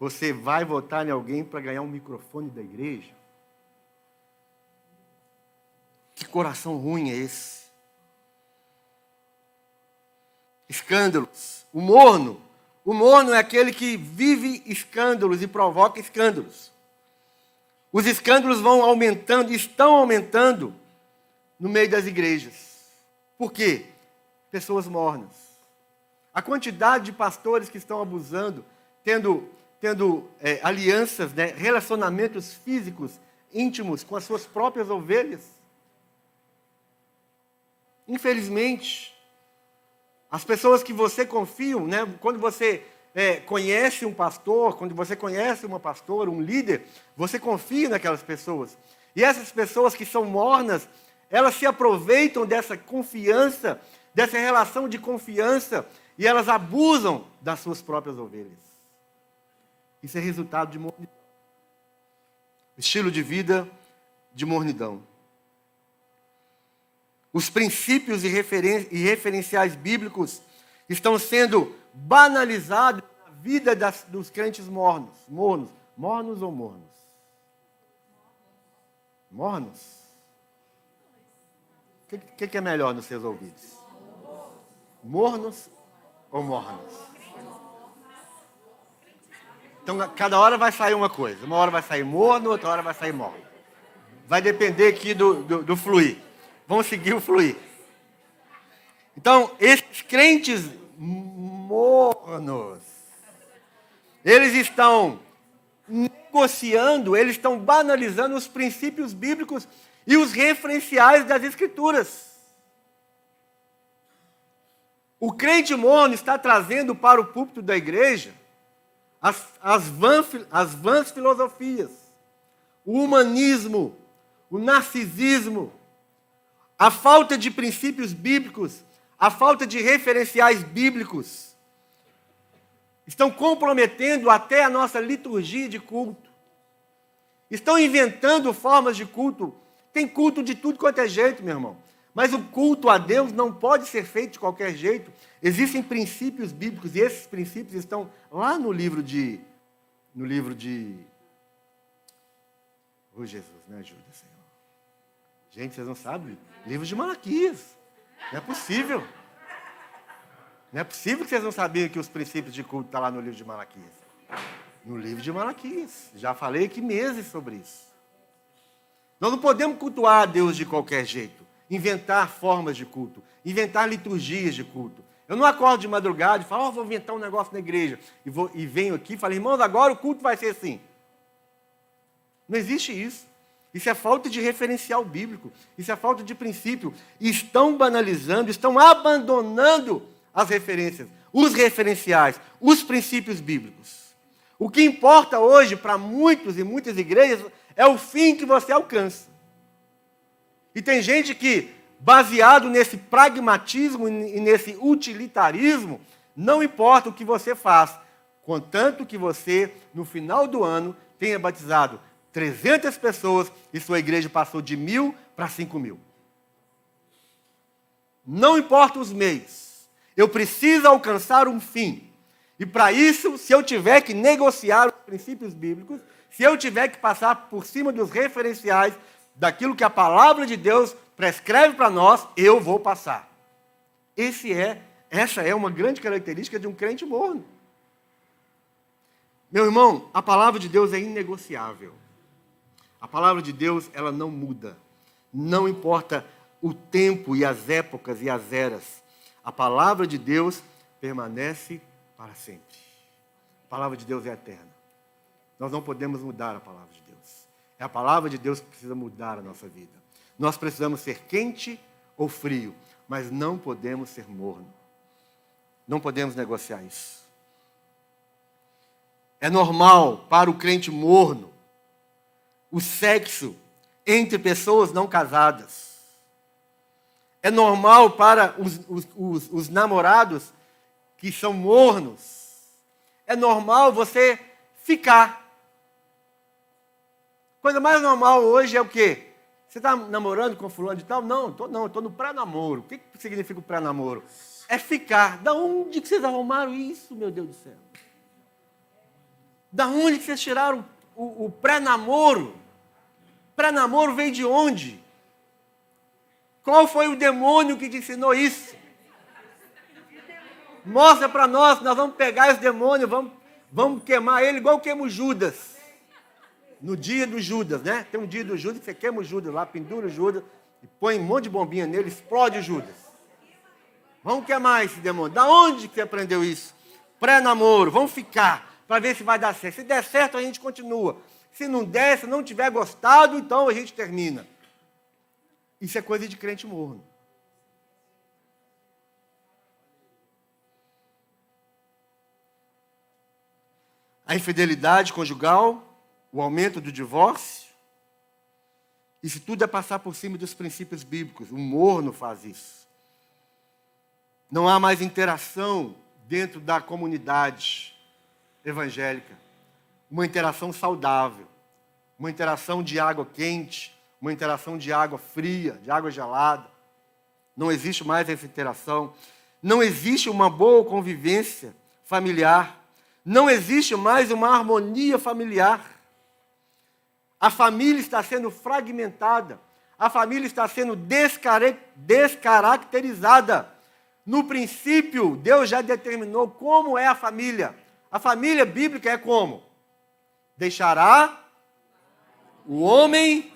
você vai votar em alguém para ganhar um microfone da igreja. Que coração ruim é esse? escândalos. O morno, o morno é aquele que vive escândalos e provoca escândalos. Os escândalos vão aumentando, estão aumentando no meio das igrejas. Por quê? Pessoas mornas. A quantidade de pastores que estão abusando, tendo, tendo é, alianças, né, relacionamentos físicos íntimos com as suas próprias ovelhas. Infelizmente, as pessoas que você confia, né, quando você é, conhece um pastor, quando você conhece uma pastora, um líder, você confia naquelas pessoas. E essas pessoas que são mornas, elas se aproveitam dessa confiança, dessa relação de confiança, e elas abusam das suas próprias ovelhas. Isso é resultado de mornidão. Estilo de vida de mornidão. Os princípios e, referen e referenciais bíblicos estão sendo banalizados na vida das, dos crentes mornos. Mornos. Mornos ou mornos? Mornos? O que, que, é melhor nos seus ouvidos? Mornos ou mornos? Então, cada hora vai sair uma coisa. Uma hora vai sair morno, outra hora vai sair morno. Vai depender aqui do, do, do fluir. Vamos seguir o fluir. Então, esses crentes mornos, eles estão negociando, eles estão banalizando os princípios bíblicos e os referenciais das Escrituras. O crente morno está trazendo para o púlpito da igreja as, as, as vãs filosofias, o humanismo, o narcisismo, a falta de princípios bíblicos, a falta de referenciais bíblicos, estão comprometendo até a nossa liturgia de culto. Estão inventando formas de culto tem culto de tudo quanto é jeito, meu irmão. Mas o culto a Deus não pode ser feito de qualquer jeito. Existem princípios bíblicos e esses princípios estão lá no livro de no livro de Oh Jesus, me ajuda, Senhor. Gente, vocês não sabem? Livro de Malaquias. Não é possível. Não é possível que vocês não sabiam que os princípios de culto estão tá lá no livro de Malaquias. No livro de Malaquias. Já falei aqui meses sobre isso. Nós não podemos cultuar a Deus de qualquer jeito, inventar formas de culto, inventar liturgias de culto. Eu não acordo de madrugada e falo, oh, vou inventar um negócio na igreja. E, vou, e venho aqui e falo, irmãos, agora o culto vai ser assim. Não existe isso. Isso é falta de referencial bíblico. Isso é falta de princípio. Estão banalizando, estão abandonando as referências, os referenciais, os princípios bíblicos. O que importa hoje para muitos e muitas igrejas é o fim que você alcança. E tem gente que, baseado nesse pragmatismo e nesse utilitarismo, não importa o que você faz, contanto que você, no final do ano, tenha batizado 300 pessoas e sua igreja passou de mil para cinco mil. Não importa os meios, eu preciso alcançar um fim. E para isso, se eu tiver que negociar os princípios bíblicos, se eu tiver que passar por cima dos referenciais daquilo que a palavra de Deus prescreve para nós, eu vou passar. Esse é, essa é uma grande característica de um crente morno. Meu irmão, a palavra de Deus é inegociável. A palavra de Deus, ela não muda. Não importa o tempo e as épocas e as eras. A palavra de Deus permanece para sempre. A palavra de Deus é eterna. Nós não podemos mudar a palavra de Deus. É a palavra de Deus que precisa mudar a nossa vida. Nós precisamos ser quente ou frio, mas não podemos ser morno. Não podemos negociar isso. É normal para o crente morno o sexo entre pessoas não casadas. É normal para os, os, os, os namorados que são mornos. É normal você ficar Coisa mais normal hoje é o quê? Você está namorando com fulano de tal? Não, tô, não, estou no pré-namoro. O que, que significa o pré-namoro? É ficar. Da onde que vocês arrumaram isso, meu Deus do céu? Da onde que vocês tiraram o, o pré-namoro? Pré-namoro veio de onde? Qual foi o demônio que te ensinou isso? Mostra para nós, nós vamos pegar esse demônio, vamos, vamos queimar ele igual queimamos Judas. No dia do Judas, né? Tem um dia do Judas que você queima o Judas lá, pendura o Judas, e põe um monte de bombinha nele, explode o Judas. Vamos queimar esse demônio. Da onde que você aprendeu isso? Pré-namoro, vamos ficar, para ver se vai dar certo. Se der certo, a gente continua. Se não der, se não tiver gostado, então a gente termina. Isso é coisa de crente morno. A infidelidade conjugal, o aumento do divórcio, isso tudo é passar por cima dos princípios bíblicos. O morno faz isso. Não há mais interação dentro da comunidade evangélica. Uma interação saudável. Uma interação de água quente, uma interação de água fria, de água gelada. Não existe mais essa interação. Não existe uma boa convivência familiar. Não existe mais uma harmonia familiar. A família está sendo fragmentada. A família está sendo descaracterizada. No princípio, Deus já determinou como é a família. A família bíblica é como? Deixará o homem,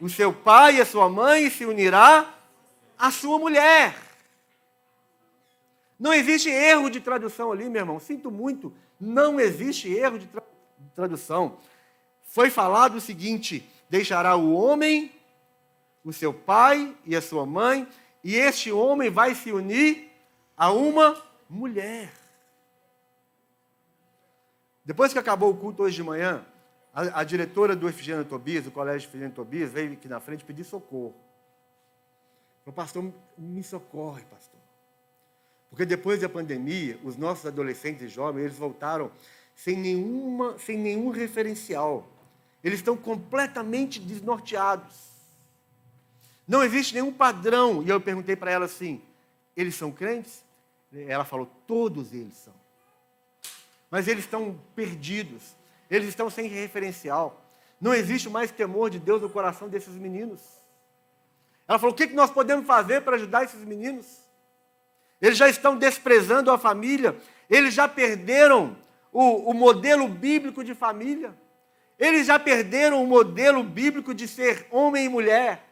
o seu pai e a sua mãe e se unirá à sua mulher. Não existe erro de tradução ali, meu irmão. Sinto muito. Não existe erro de, tra tradução foi falado o seguinte: deixará o homem, o seu pai e a sua mãe, e este homem vai se unir a uma mulher. Depois que acabou o culto hoje de manhã, a, a diretora do Efigênio Tobias, do Colégio Efigênio Tobias, veio aqui na frente pedir socorro. O pastor, me socorre, pastor. Porque depois da pandemia, os nossos adolescentes e jovens, eles voltaram sem, nenhuma, sem nenhum referencial. Eles estão completamente desnorteados. Não existe nenhum padrão. E eu perguntei para ela assim: eles são crentes? Ela falou: todos eles são. Mas eles estão perdidos. Eles estão sem referencial. Não existe mais temor de Deus no coração desses meninos. Ela falou: o que nós podemos fazer para ajudar esses meninos? Eles já estão desprezando a família, eles já perderam o, o modelo bíblico de família. Eles já perderam o modelo bíblico de ser homem e mulher.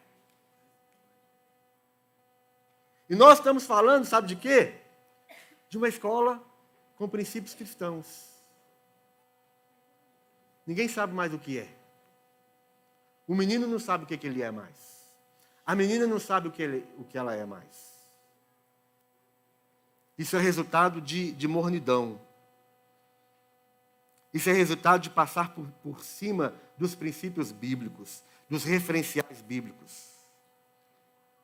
E nós estamos falando, sabe de quê? De uma escola com princípios cristãos. Ninguém sabe mais o que é. O menino não sabe o que, que ele é mais. A menina não sabe o que, ele, o que ela é mais. Isso é resultado de, de mornidão. Isso é resultado de passar por, por cima dos princípios bíblicos, dos referenciais bíblicos.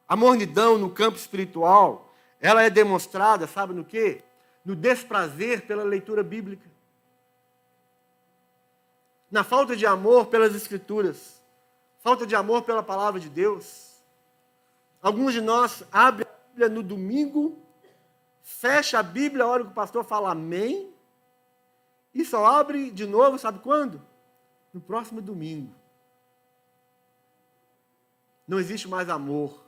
A mornidão no campo espiritual, ela é demonstrada, sabe no quê? No desprazer pela leitura bíblica. Na falta de amor pelas escrituras. Falta de amor pela palavra de Deus. Alguns de nós abrem a Bíblia no domingo, fecha a Bíblia a hora que o pastor fala amém, e só abre de novo, sabe quando? No próximo domingo. Não existe mais amor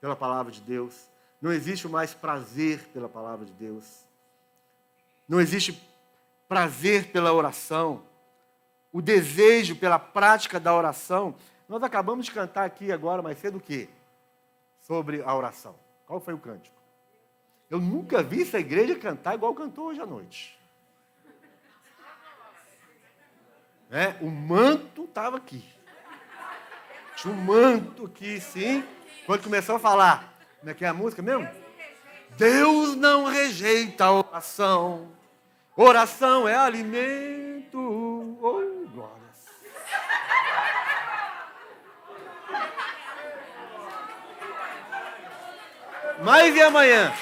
pela palavra de Deus. Não existe mais prazer pela palavra de Deus. Não existe prazer pela oração. O desejo pela prática da oração. Nós acabamos de cantar aqui agora, mais cedo, o quê? Sobre a oração. Qual foi o cântico? Eu nunca vi essa igreja cantar igual cantou hoje à noite. Né? O manto estava aqui. Tinha um manto aqui, sim. Quando começou a falar, como é que é a música mesmo? Deus não rejeita a oração. Oração é alimento. Oh, glórias. Mas e amanhã?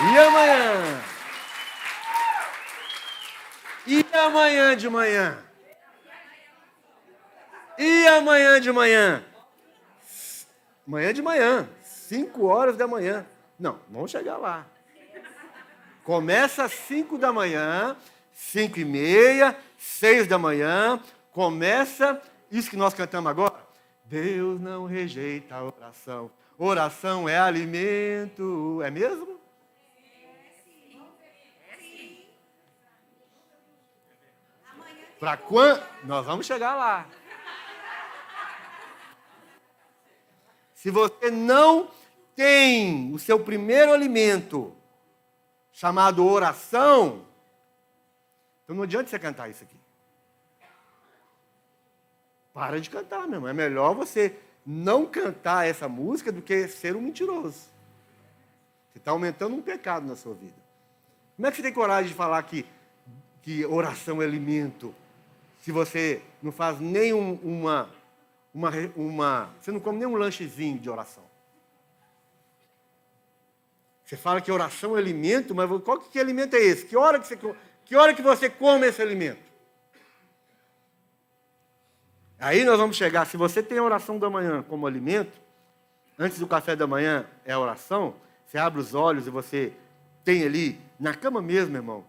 E amanhã? E amanhã de manhã? E amanhã de manhã? Amanhã de manhã, 5 horas da manhã. Não, vamos chegar lá. Começa às 5 da manhã, 5 e meia, 6 da manhã, começa isso que nós cantamos agora. Deus não rejeita a oração. Oração é alimento, é mesmo? Para quando? Nós vamos chegar lá. Se você não tem o seu primeiro alimento, chamado oração, então não adianta você cantar isso aqui. Para de cantar, meu irmão. É melhor você não cantar essa música do que ser um mentiroso. Você está aumentando um pecado na sua vida. Como é que você tem coragem de falar que, que oração é alimento, se você não faz nem um, uma, uma, uma. Você não come nem um lanchezinho de oração? Você fala que oração é alimento, mas qual que, que alimento é esse? Que hora que, você, que hora que você come esse alimento? Aí nós vamos chegar, se você tem a oração da manhã como alimento, antes do café da manhã é a oração, você abre os olhos e você tem ali, na cama mesmo, irmão,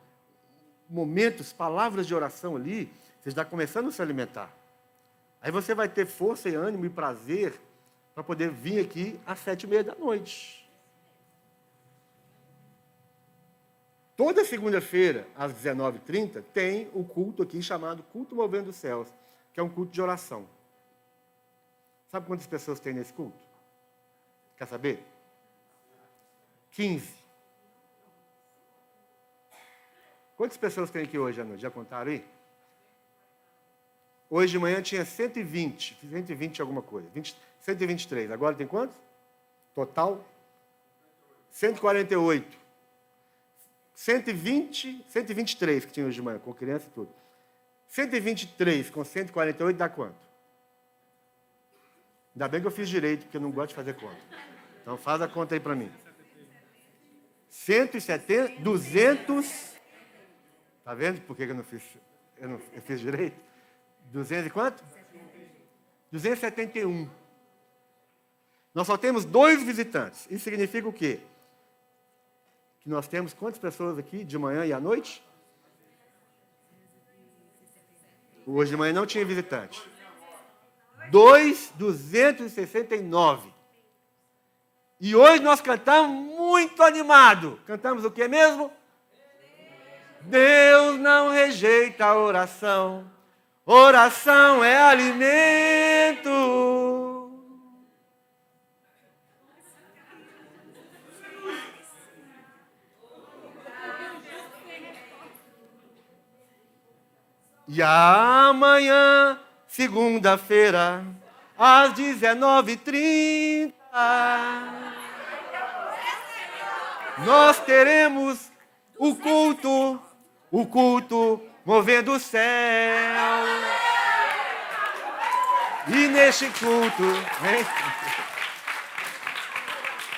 momentos, palavras de oração ali, você está começando a se alimentar. Aí você vai ter força e ânimo e prazer para poder vir aqui às sete e meia da noite. Toda segunda-feira, às 19h30, tem o culto aqui chamado Culto Movendo os Céus que é um culto de oração. Sabe quantas pessoas tem nesse culto? Quer saber? 15. Quantas pessoas tem aqui hoje à noite? Já contaram aí? Hoje de manhã tinha 120, 120 alguma coisa, 20, 123. Agora tem quantos? Total? 148. 120, 123 que tinha hoje de manhã, com criança e tudo. 123 com 148 dá quanto? Ainda bem que eu fiz direito, porque eu não gosto de fazer conta. Então faz a conta aí para mim. 170, 200. Tá vendo por que eu não fiz, eu não, eu fiz direito? 200 e quanto? 271. Nós só temos dois visitantes. Isso significa o quê? Que nós temos quantas pessoas aqui de manhã e à noite? Hoje de manhã não tinha visitante. 2,269. E hoje nós cantamos muito animado. Cantamos o que mesmo? Deus não rejeita a oração. Oração é alimento. E amanhã, segunda-feira, às 19h30, nós teremos o culto, o culto movendo o céu. E neste culto, hein?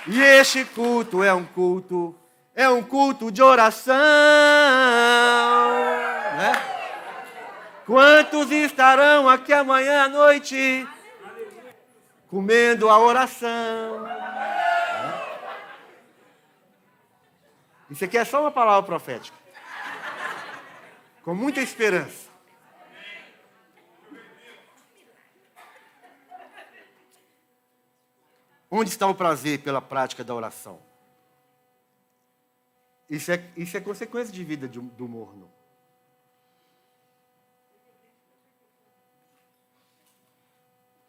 E este culto é um culto, é um culto de oração, né? Quantos estarão aqui amanhã à noite comendo a oração? Isso aqui é só uma palavra profética. Com muita esperança. Onde está o prazer pela prática da oração? Isso é, isso é consequência de vida do morno.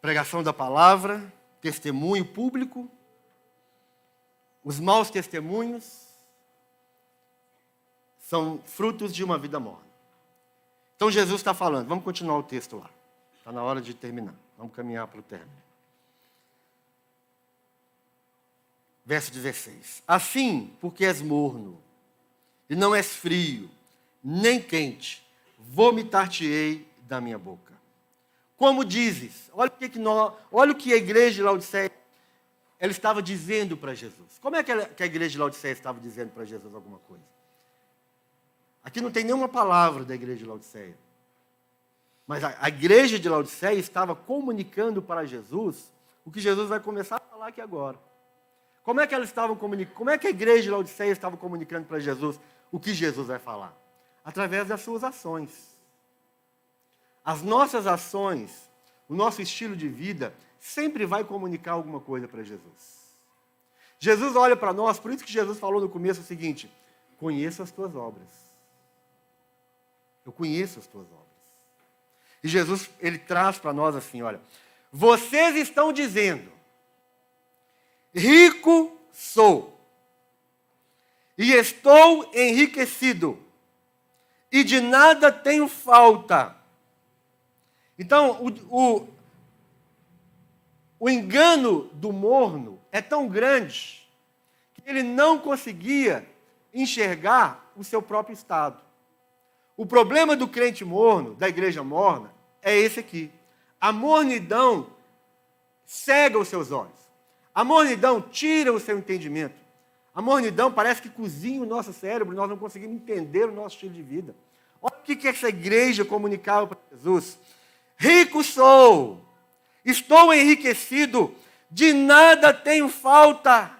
Pregação da palavra, testemunho público, os maus testemunhos são frutos de uma vida morna. Então Jesus está falando, vamos continuar o texto lá. Está na hora de terminar. Vamos caminhar para o término. Verso 16. Assim, porque és morno, e não és frio, nem quente, vomitar-te-ei da minha boca. Como dizes? Olha o que, nós, olha o que a igreja de Laodiceia ela estava dizendo para Jesus. Como é que, ela, que a igreja de Laodiceia estava dizendo para Jesus alguma coisa? Aqui não tem nenhuma palavra da igreja de Laodiceia. Mas a, a igreja de Laodiceia estava comunicando para Jesus o que Jesus vai começar a falar aqui agora. Como é que elas estavam comunicando? Como é que a igreja de Laodiceia estava comunicando para Jesus o que Jesus vai falar? Através das suas ações. As nossas ações, o nosso estilo de vida, sempre vai comunicar alguma coisa para Jesus. Jesus olha para nós, por isso que Jesus falou no começo o seguinte: conheço as tuas obras. Eu conheço as tuas obras. E Jesus, ele traz para nós assim, olha, vocês estão dizendo, rico sou, e estou enriquecido, e de nada tenho falta. Então, o, o, o engano do morno é tão grande que ele não conseguia enxergar o seu próprio estado. O problema do crente morno, da igreja morna, é esse aqui. A mornidão cega os seus olhos. A mornidão tira o seu entendimento. A mornidão parece que cozinha o nosso cérebro, nós não conseguimos entender o nosso estilo de vida. Olha o que essa igreja comunicava para Jesus. Rico sou, estou enriquecido, de nada tenho falta.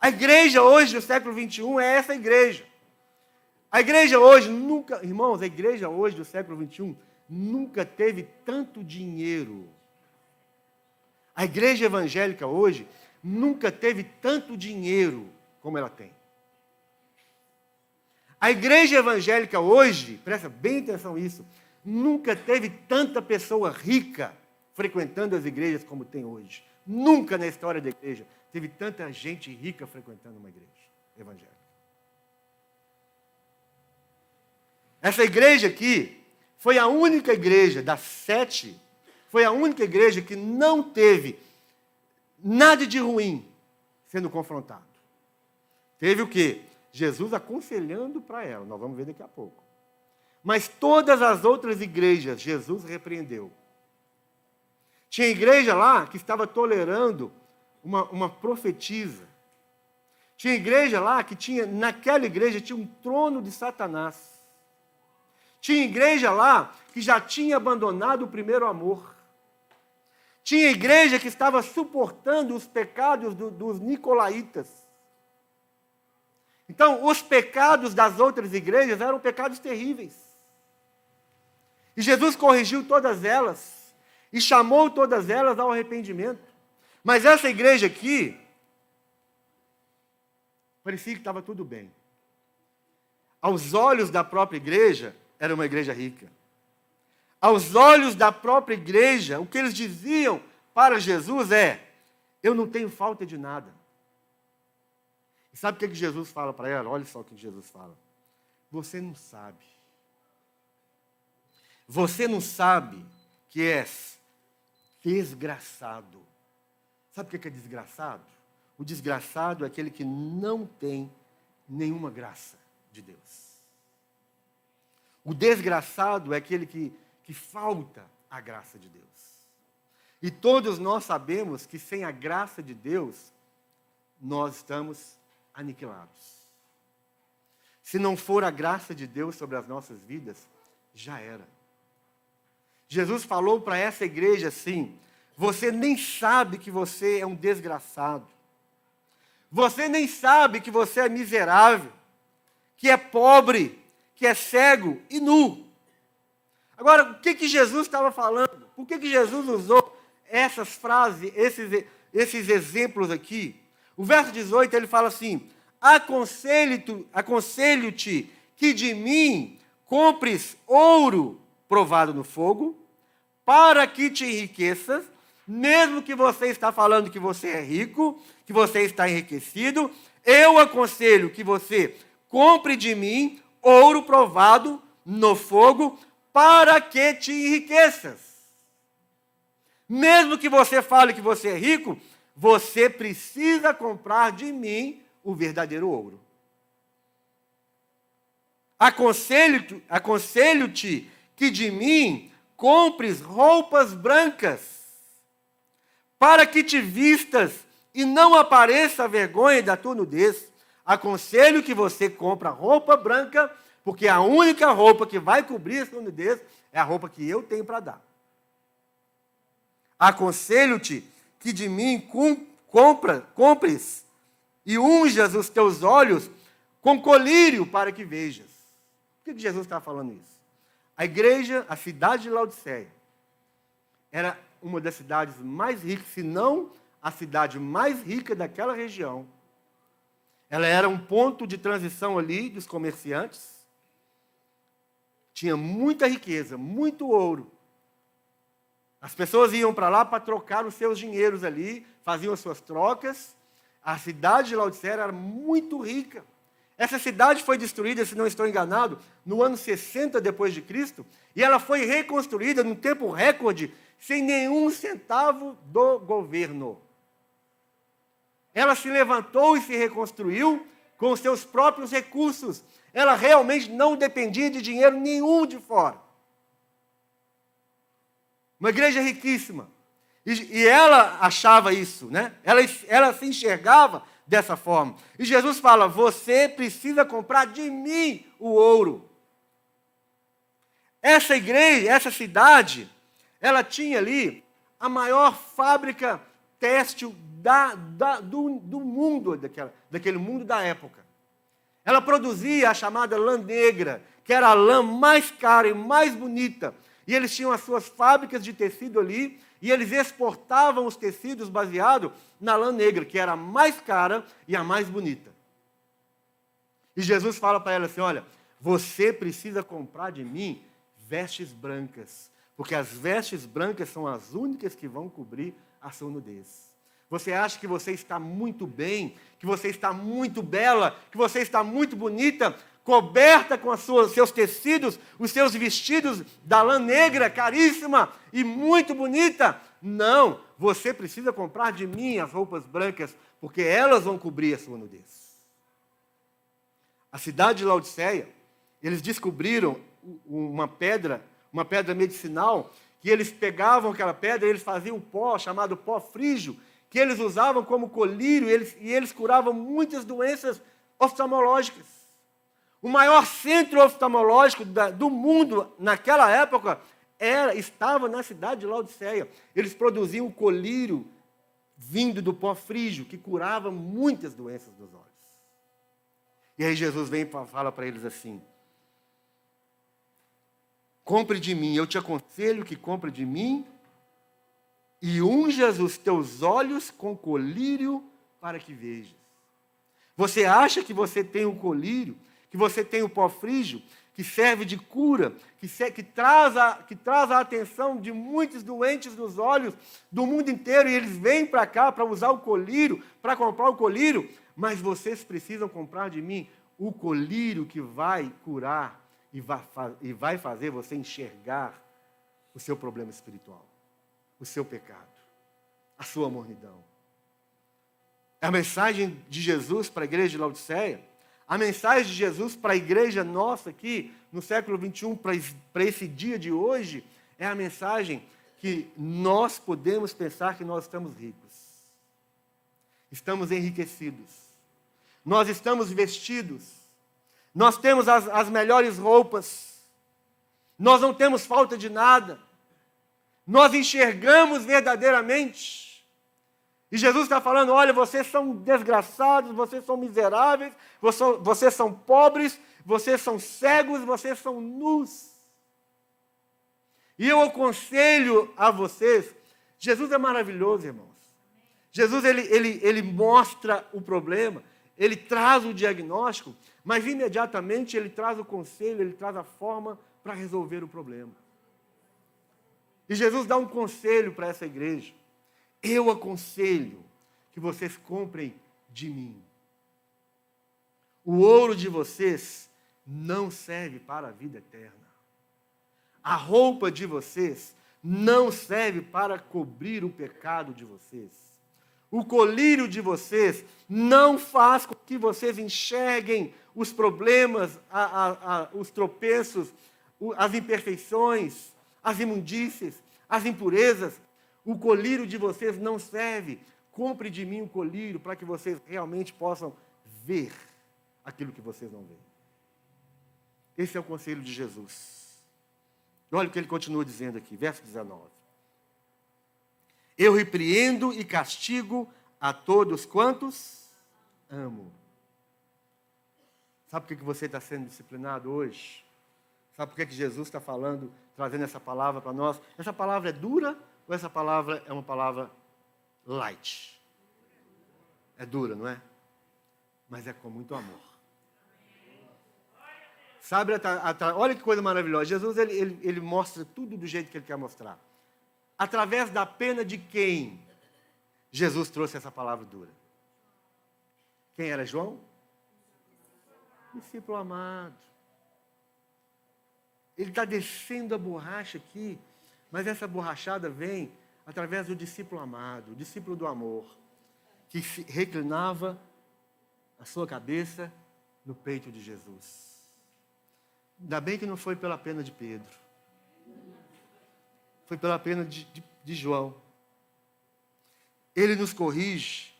A igreja hoje, do século 21, é essa igreja. A igreja hoje nunca, irmãos, a igreja hoje do século 21 nunca teve tanto dinheiro. A igreja evangélica hoje nunca teve tanto dinheiro como ela tem. A igreja evangélica hoje, presta bem atenção nisso, nunca teve tanta pessoa rica frequentando as igrejas como tem hoje. Nunca na história da igreja teve tanta gente rica frequentando uma igreja evangélica. Essa igreja aqui foi a única igreja das sete, foi a única igreja que não teve nada de ruim sendo confrontado. Teve o quê? Jesus aconselhando para ela, nós vamos ver daqui a pouco. Mas todas as outras igrejas, Jesus repreendeu. Tinha igreja lá que estava tolerando uma, uma profetisa. Tinha igreja lá que tinha, naquela igreja, tinha um trono de Satanás. Tinha igreja lá que já tinha abandonado o primeiro amor. Tinha igreja que estava suportando os pecados do, dos nicolaítas. Então, os pecados das outras igrejas eram pecados terríveis. E Jesus corrigiu todas elas e chamou todas elas ao arrependimento. Mas essa igreja aqui parecia que estava tudo bem. Aos olhos da própria igreja, era uma igreja rica. Aos olhos da própria igreja, o que eles diziam para Jesus é: Eu não tenho falta de nada. E sabe o que, que Jesus fala para ela? Olha só o que Jesus fala. Você não sabe. Você não sabe que és desgraçado. Sabe o que é desgraçado? O desgraçado é aquele que não tem nenhuma graça de Deus. O desgraçado é aquele que, que falta a graça de Deus. E todos nós sabemos que sem a graça de Deus, nós estamos aniquilados. Se não for a graça de Deus sobre as nossas vidas, já era. Jesus falou para essa igreja assim: você nem sabe que você é um desgraçado. Você nem sabe que você é miserável, que é pobre, que é cego e nu. Agora, o que, que Jesus estava falando? Por que, que Jesus usou essas frases, esses, esses exemplos aqui? O verso 18 ele fala assim: Aconselho-te aconselho que de mim compres ouro provado no fogo, para que te enriqueças, mesmo que você está falando que você é rico, que você está enriquecido, eu aconselho que você compre de mim ouro provado no fogo, para que te enriqueças. Mesmo que você fale que você é rico, você precisa comprar de mim o verdadeiro ouro. Aconselho-te aconselho que de mim compres roupas brancas, para que te vistas e não apareça a vergonha da tua nudez aconselho que você compre roupa branca, porque a única roupa que vai cobrir essa nudez é a roupa que eu tenho para dar. Aconselho-te que de mim compra, compres e unjas os teus olhos com colírio para que vejas. Por que Jesus está falando isso? A igreja, a cidade de Laodiceia, era uma das cidades mais ricas, se não a cidade mais rica daquela região ela era um ponto de transição ali dos comerciantes. tinha muita riqueza, muito ouro. As pessoas iam para lá para trocar os seus dinheiros ali, faziam as suas trocas. A cidade de Laodicea era muito rica. Essa cidade foi destruída, se não estou enganado, no ano 60 depois de Cristo, e ela foi reconstruída num tempo recorde, sem nenhum centavo do governo. Ela se levantou e se reconstruiu com seus próprios recursos. Ela realmente não dependia de dinheiro nenhum de fora. Uma igreja riquíssima. E, e ela achava isso, né? Ela, ela se enxergava dessa forma. E Jesus fala: Você precisa comprar de mim o ouro. Essa igreja, essa cidade, ela tinha ali a maior fábrica têxtil da, da, do, do mundo, daquela, daquele mundo da época. Ela produzia a chamada lã negra, que era a lã mais cara e mais bonita. E eles tinham as suas fábricas de tecido ali, e eles exportavam os tecidos baseados na lã negra, que era a mais cara e a mais bonita. E Jesus fala para ela assim: Olha, você precisa comprar de mim vestes brancas, porque as vestes brancas são as únicas que vão cobrir a sua nudez. Você acha que você está muito bem, que você está muito bela, que você está muito bonita, coberta com os seus tecidos, os seus vestidos da lã negra, caríssima e muito bonita. Não, você precisa comprar de mim as roupas brancas, porque elas vão cobrir a sua nudez. A cidade de Laodiceia, eles descobriram uma pedra, uma pedra medicinal, que eles pegavam aquela pedra e eles faziam um pó chamado pó frígio, que eles usavam como colírio e eles, e eles curavam muitas doenças oftalmológicas. O maior centro oftalmológico da, do mundo naquela época era, estava na cidade de Laodiceia. Eles produziam o colírio vindo do pó frígio, que curava muitas doenças dos olhos. E aí Jesus vem e fala para eles assim: Compre de mim, eu te aconselho que compre de mim e unjas os teus olhos com colírio para que vejas. Você acha que você tem o colírio, que você tem o pó frígio, que serve de cura, que, se, que, traz a, que traz a atenção de muitos doentes nos olhos do mundo inteiro, e eles vêm para cá para usar o colírio, para comprar o colírio, mas vocês precisam comprar de mim o colírio que vai curar e vai, e vai fazer você enxergar o seu problema espiritual, o seu pecado, a sua mornidão. É a mensagem de Jesus para a igreja de Laodiceia, a mensagem de Jesus para a igreja nossa aqui, no século 21, para esse dia de hoje, é a mensagem que nós podemos pensar que nós estamos ricos, estamos enriquecidos, nós estamos vestidos, nós temos as, as melhores roupas. Nós não temos falta de nada. Nós enxergamos verdadeiramente. E Jesus está falando: olha, vocês são desgraçados, vocês são miseráveis, vocês são pobres, vocês são cegos, vocês são nus. E eu aconselho a vocês: Jesus é maravilhoso, irmãos. Jesus ele, ele, ele mostra o problema, ele traz o diagnóstico, mas imediatamente ele traz o conselho, ele traz a forma para resolver o problema. E Jesus dá um conselho para essa igreja. Eu aconselho que vocês comprem de mim. O ouro de vocês não serve para a vida eterna. A roupa de vocês não serve para cobrir o pecado de vocês o colírio de vocês não faz com que vocês enxerguem os problemas, a, a, a, os tropeços, as imperfeições, as imundícies, as impurezas. O colírio de vocês não serve. Compre de mim o colírio para que vocês realmente possam ver aquilo que vocês não veem. Esse é o conselho de Jesus. Olha o que ele continua dizendo aqui, verso 19. Eu repreendo e castigo a todos quantos amo. Sabe por que você está sendo disciplinado hoje? Sabe por que Jesus está falando, trazendo essa palavra para nós? Essa palavra é dura ou essa palavra é uma palavra light? É dura, não é? Mas é com muito amor. Sabe, olha que coisa maravilhosa. Jesus ele, ele, ele mostra tudo do jeito que ele quer mostrar. Através da pena de quem Jesus trouxe essa palavra dura? Quem era João? Discípulo amado. Ele está descendo a borracha aqui, mas essa borrachada vem através do discípulo amado, o discípulo do amor, que reclinava a sua cabeça no peito de Jesus. Ainda bem que não foi pela pena de Pedro, foi pela pena de, de, de João. Ele nos corrige,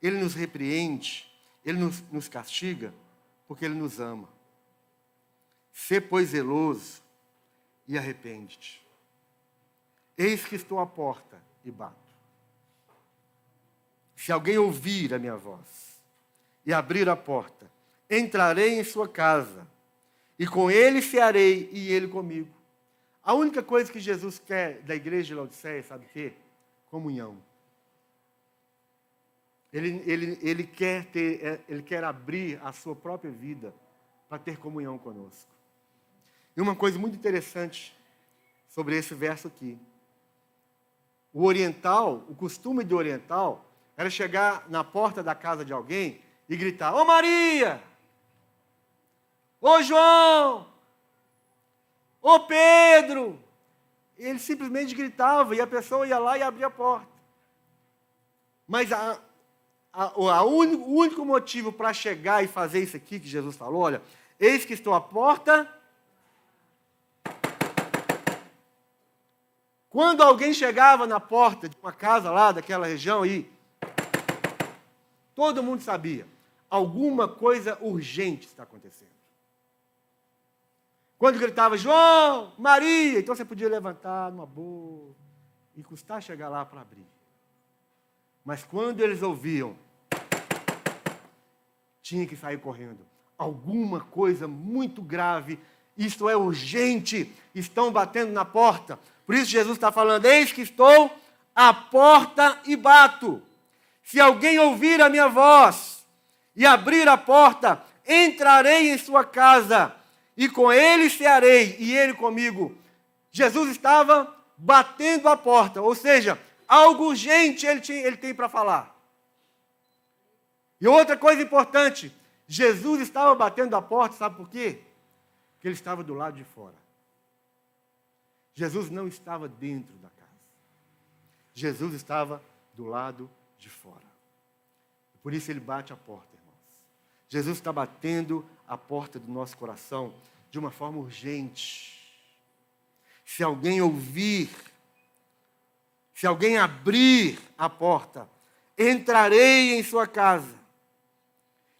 ele nos repreende, ele nos, nos castiga, porque ele nos ama. Sê, pois, zeloso e arrepende-te. Eis que estou à porta e bato. Se alguém ouvir a minha voz e abrir a porta, entrarei em sua casa, e com ele cearei e ele comigo. A única coisa que Jesus quer da igreja de Laodiceia, sabe o quê? Comunhão. Ele, ele, ele, quer ter, é, ele quer abrir a sua própria vida para ter comunhão conosco. E uma coisa muito interessante sobre esse verso aqui. O oriental, o costume do oriental, era chegar na porta da casa de alguém e gritar: Ô Maria! Ô João! Ô Pedro! Ele simplesmente gritava e a pessoa ia lá e abria a porta. Mas a, a, a o único motivo para chegar e fazer isso aqui que Jesus falou, olha, eis que estou à porta. Quando alguém chegava na porta de uma casa lá daquela região e todo mundo sabia, alguma coisa urgente está acontecendo. Quando gritava, João, Maria, então você podia levantar numa boa e custar chegar lá para abrir. Mas quando eles ouviam, tinha que sair correndo. Alguma coisa muito grave, isto é urgente, estão batendo na porta. Por isso Jesus está falando: Eis que estou à porta e bato. Se alguém ouvir a minha voz e abrir a porta, entrarei em sua casa e com ele cearei e ele comigo. Jesus estava batendo a porta, ou seja, algo urgente ele, tinha, ele tem para falar. E outra coisa importante, Jesus estava batendo a porta, sabe por quê? Porque ele estava do lado de fora. Jesus não estava dentro da casa. Jesus estava do lado de fora. Por isso ele bate a porta, irmãos. Jesus está batendo a porta do nosso coração de uma forma urgente. Se alguém ouvir, se alguém abrir a porta, entrarei em sua casa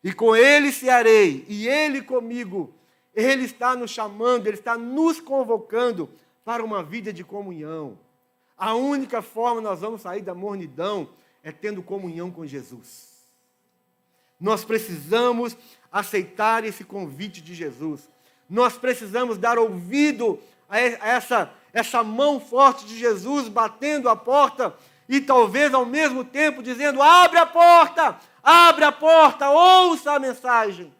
e com ele cearei, e ele comigo. Ele está nos chamando, ele está nos convocando para uma vida de comunhão. A única forma nós vamos sair da mornidão é tendo comunhão com Jesus. Nós precisamos aceitar esse convite de Jesus. Nós precisamos dar ouvido a essa, essa mão forte de Jesus batendo a porta e talvez ao mesmo tempo dizendo: abre a porta, abre a porta, ouça a mensagem.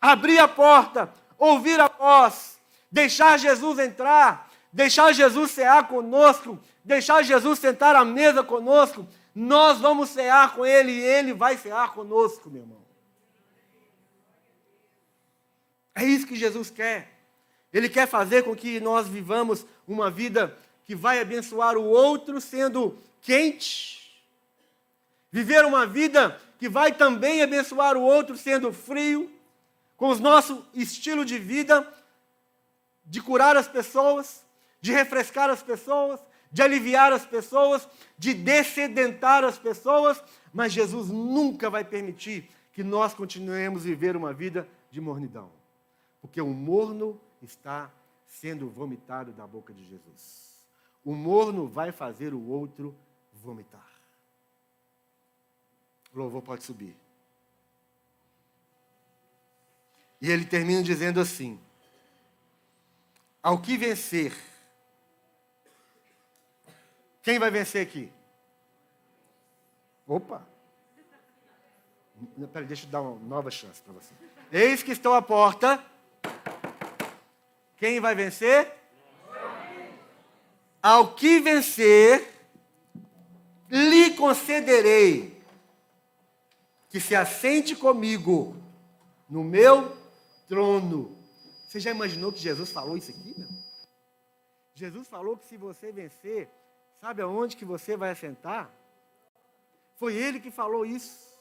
Abrir a porta, ouvir a voz, deixar Jesus entrar, deixar Jesus cear conosco, deixar Jesus sentar à mesa conosco. Nós vamos cear com Ele e Ele vai cear conosco, meu irmão. É isso que Jesus quer. Ele quer fazer com que nós vivamos uma vida que vai abençoar o outro sendo quente. Viver uma vida que vai também abençoar o outro sendo frio, com o nosso estilo de vida de curar as pessoas, de refrescar as pessoas, de aliviar as pessoas, de descedentar as pessoas, mas Jesus nunca vai permitir que nós continuemos a viver uma vida de mornidão. Porque o morno está sendo vomitado da boca de Jesus. O morno vai fazer o outro vomitar. O louvor pode subir. E ele termina dizendo assim: Ao que vencer, quem vai vencer aqui? Opa! Peraí, deixa eu dar uma nova chance para você. Eis que estou à porta. Quem vai vencer? Ao que vencer, lhe concederei que se assente comigo no meu trono. Você já imaginou que Jesus falou isso aqui? Não? Jesus falou que se você vencer, sabe aonde que você vai assentar? Foi ele que falou isso.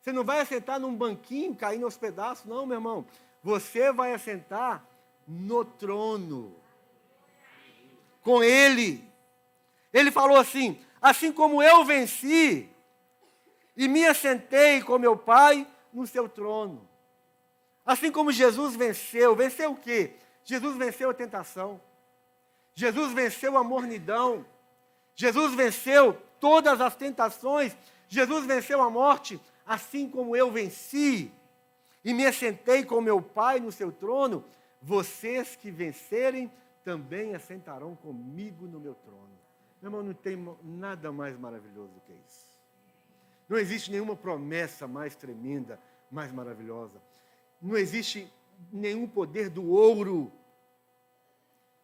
Você não vai assentar num banquinho caindo aos pedaços, não, meu irmão. Você vai assentar no trono. Com ele. Ele falou assim: assim como eu venci e me assentei com meu Pai no seu trono. Assim como Jesus venceu, venceu o quê? Jesus venceu a tentação. Jesus venceu a mornidão. Jesus venceu todas as tentações. Jesus venceu a morte, assim como eu venci e me assentei com meu Pai no seu trono. Vocês que vencerem também assentarão comigo no meu trono. Meu irmão, não tem nada mais maravilhoso do que isso. Não existe nenhuma promessa mais tremenda, mais maravilhosa. Não existe nenhum poder do ouro.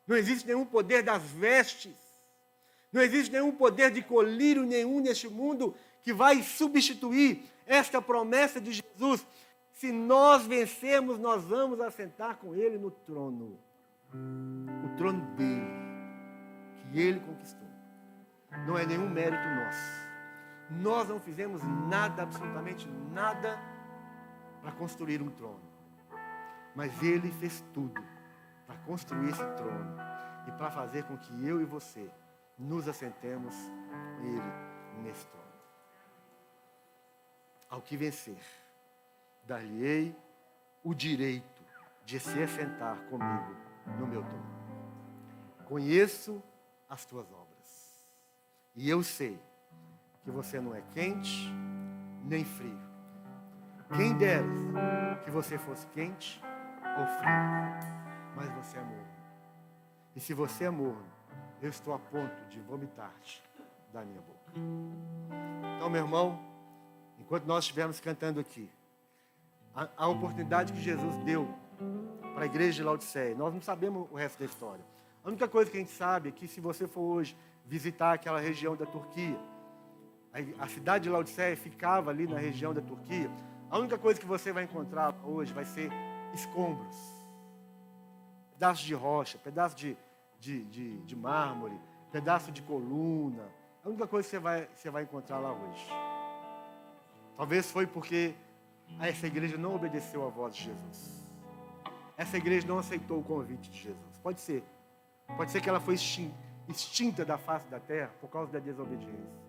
Não existe nenhum poder das vestes. Não existe nenhum poder de colírio nenhum neste mundo que vai substituir esta promessa de Jesus. Se nós vencermos, nós vamos assentar com Ele no trono. O trono dele, que Ele conquistou. Não é nenhum mérito nosso. Nós não fizemos nada, absolutamente nada, para construir um trono. Mas Ele fez tudo para construir esse trono e para fazer com que eu e você nos assentemos Ele nesse trono. Ao que vencer, dar-lhe-ei o direito de se assentar comigo no meu trono. Conheço as tuas obras. E eu sei que você não é quente nem frio. Quem dera que você fosse quente ou frio, mas você é morno. E se você é morno, eu estou a ponto de vomitar-te da minha boca. Então, meu irmão, enquanto nós estivermos cantando aqui, a, a oportunidade que Jesus deu para a igreja de Laodiceia, nós não sabemos o resto da história. A única coisa que a gente sabe é que se você for hoje visitar aquela região da Turquia, a cidade de Laodiceia ficava ali na região da Turquia. A única coisa que você vai encontrar hoje vai ser escombros, pedaços de rocha, pedaços de, de, de, de mármore, pedaço de coluna. A única coisa que você vai, você vai encontrar lá hoje. Talvez foi porque essa igreja não obedeceu à voz de Jesus. Essa igreja não aceitou o convite de Jesus. Pode ser. Pode ser que ela foi extinta da face da terra por causa da desobediência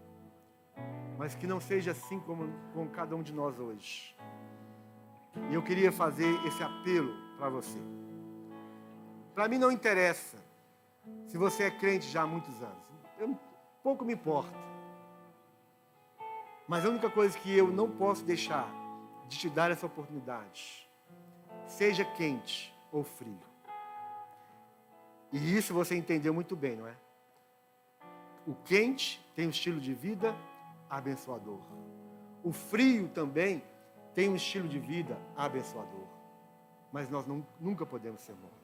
mas que não seja assim como com cada um de nós hoje. E eu queria fazer esse apelo para você. Para mim não interessa se você é crente já há muitos anos. Eu, pouco me importa. Mas a única coisa que eu não posso deixar de te dar essa oportunidade, seja quente ou frio. E isso você entendeu muito bem, não é? O quente tem um estilo de vida abençoador. O frio também tem um estilo de vida abençoador. Mas nós não, nunca podemos ser mornos.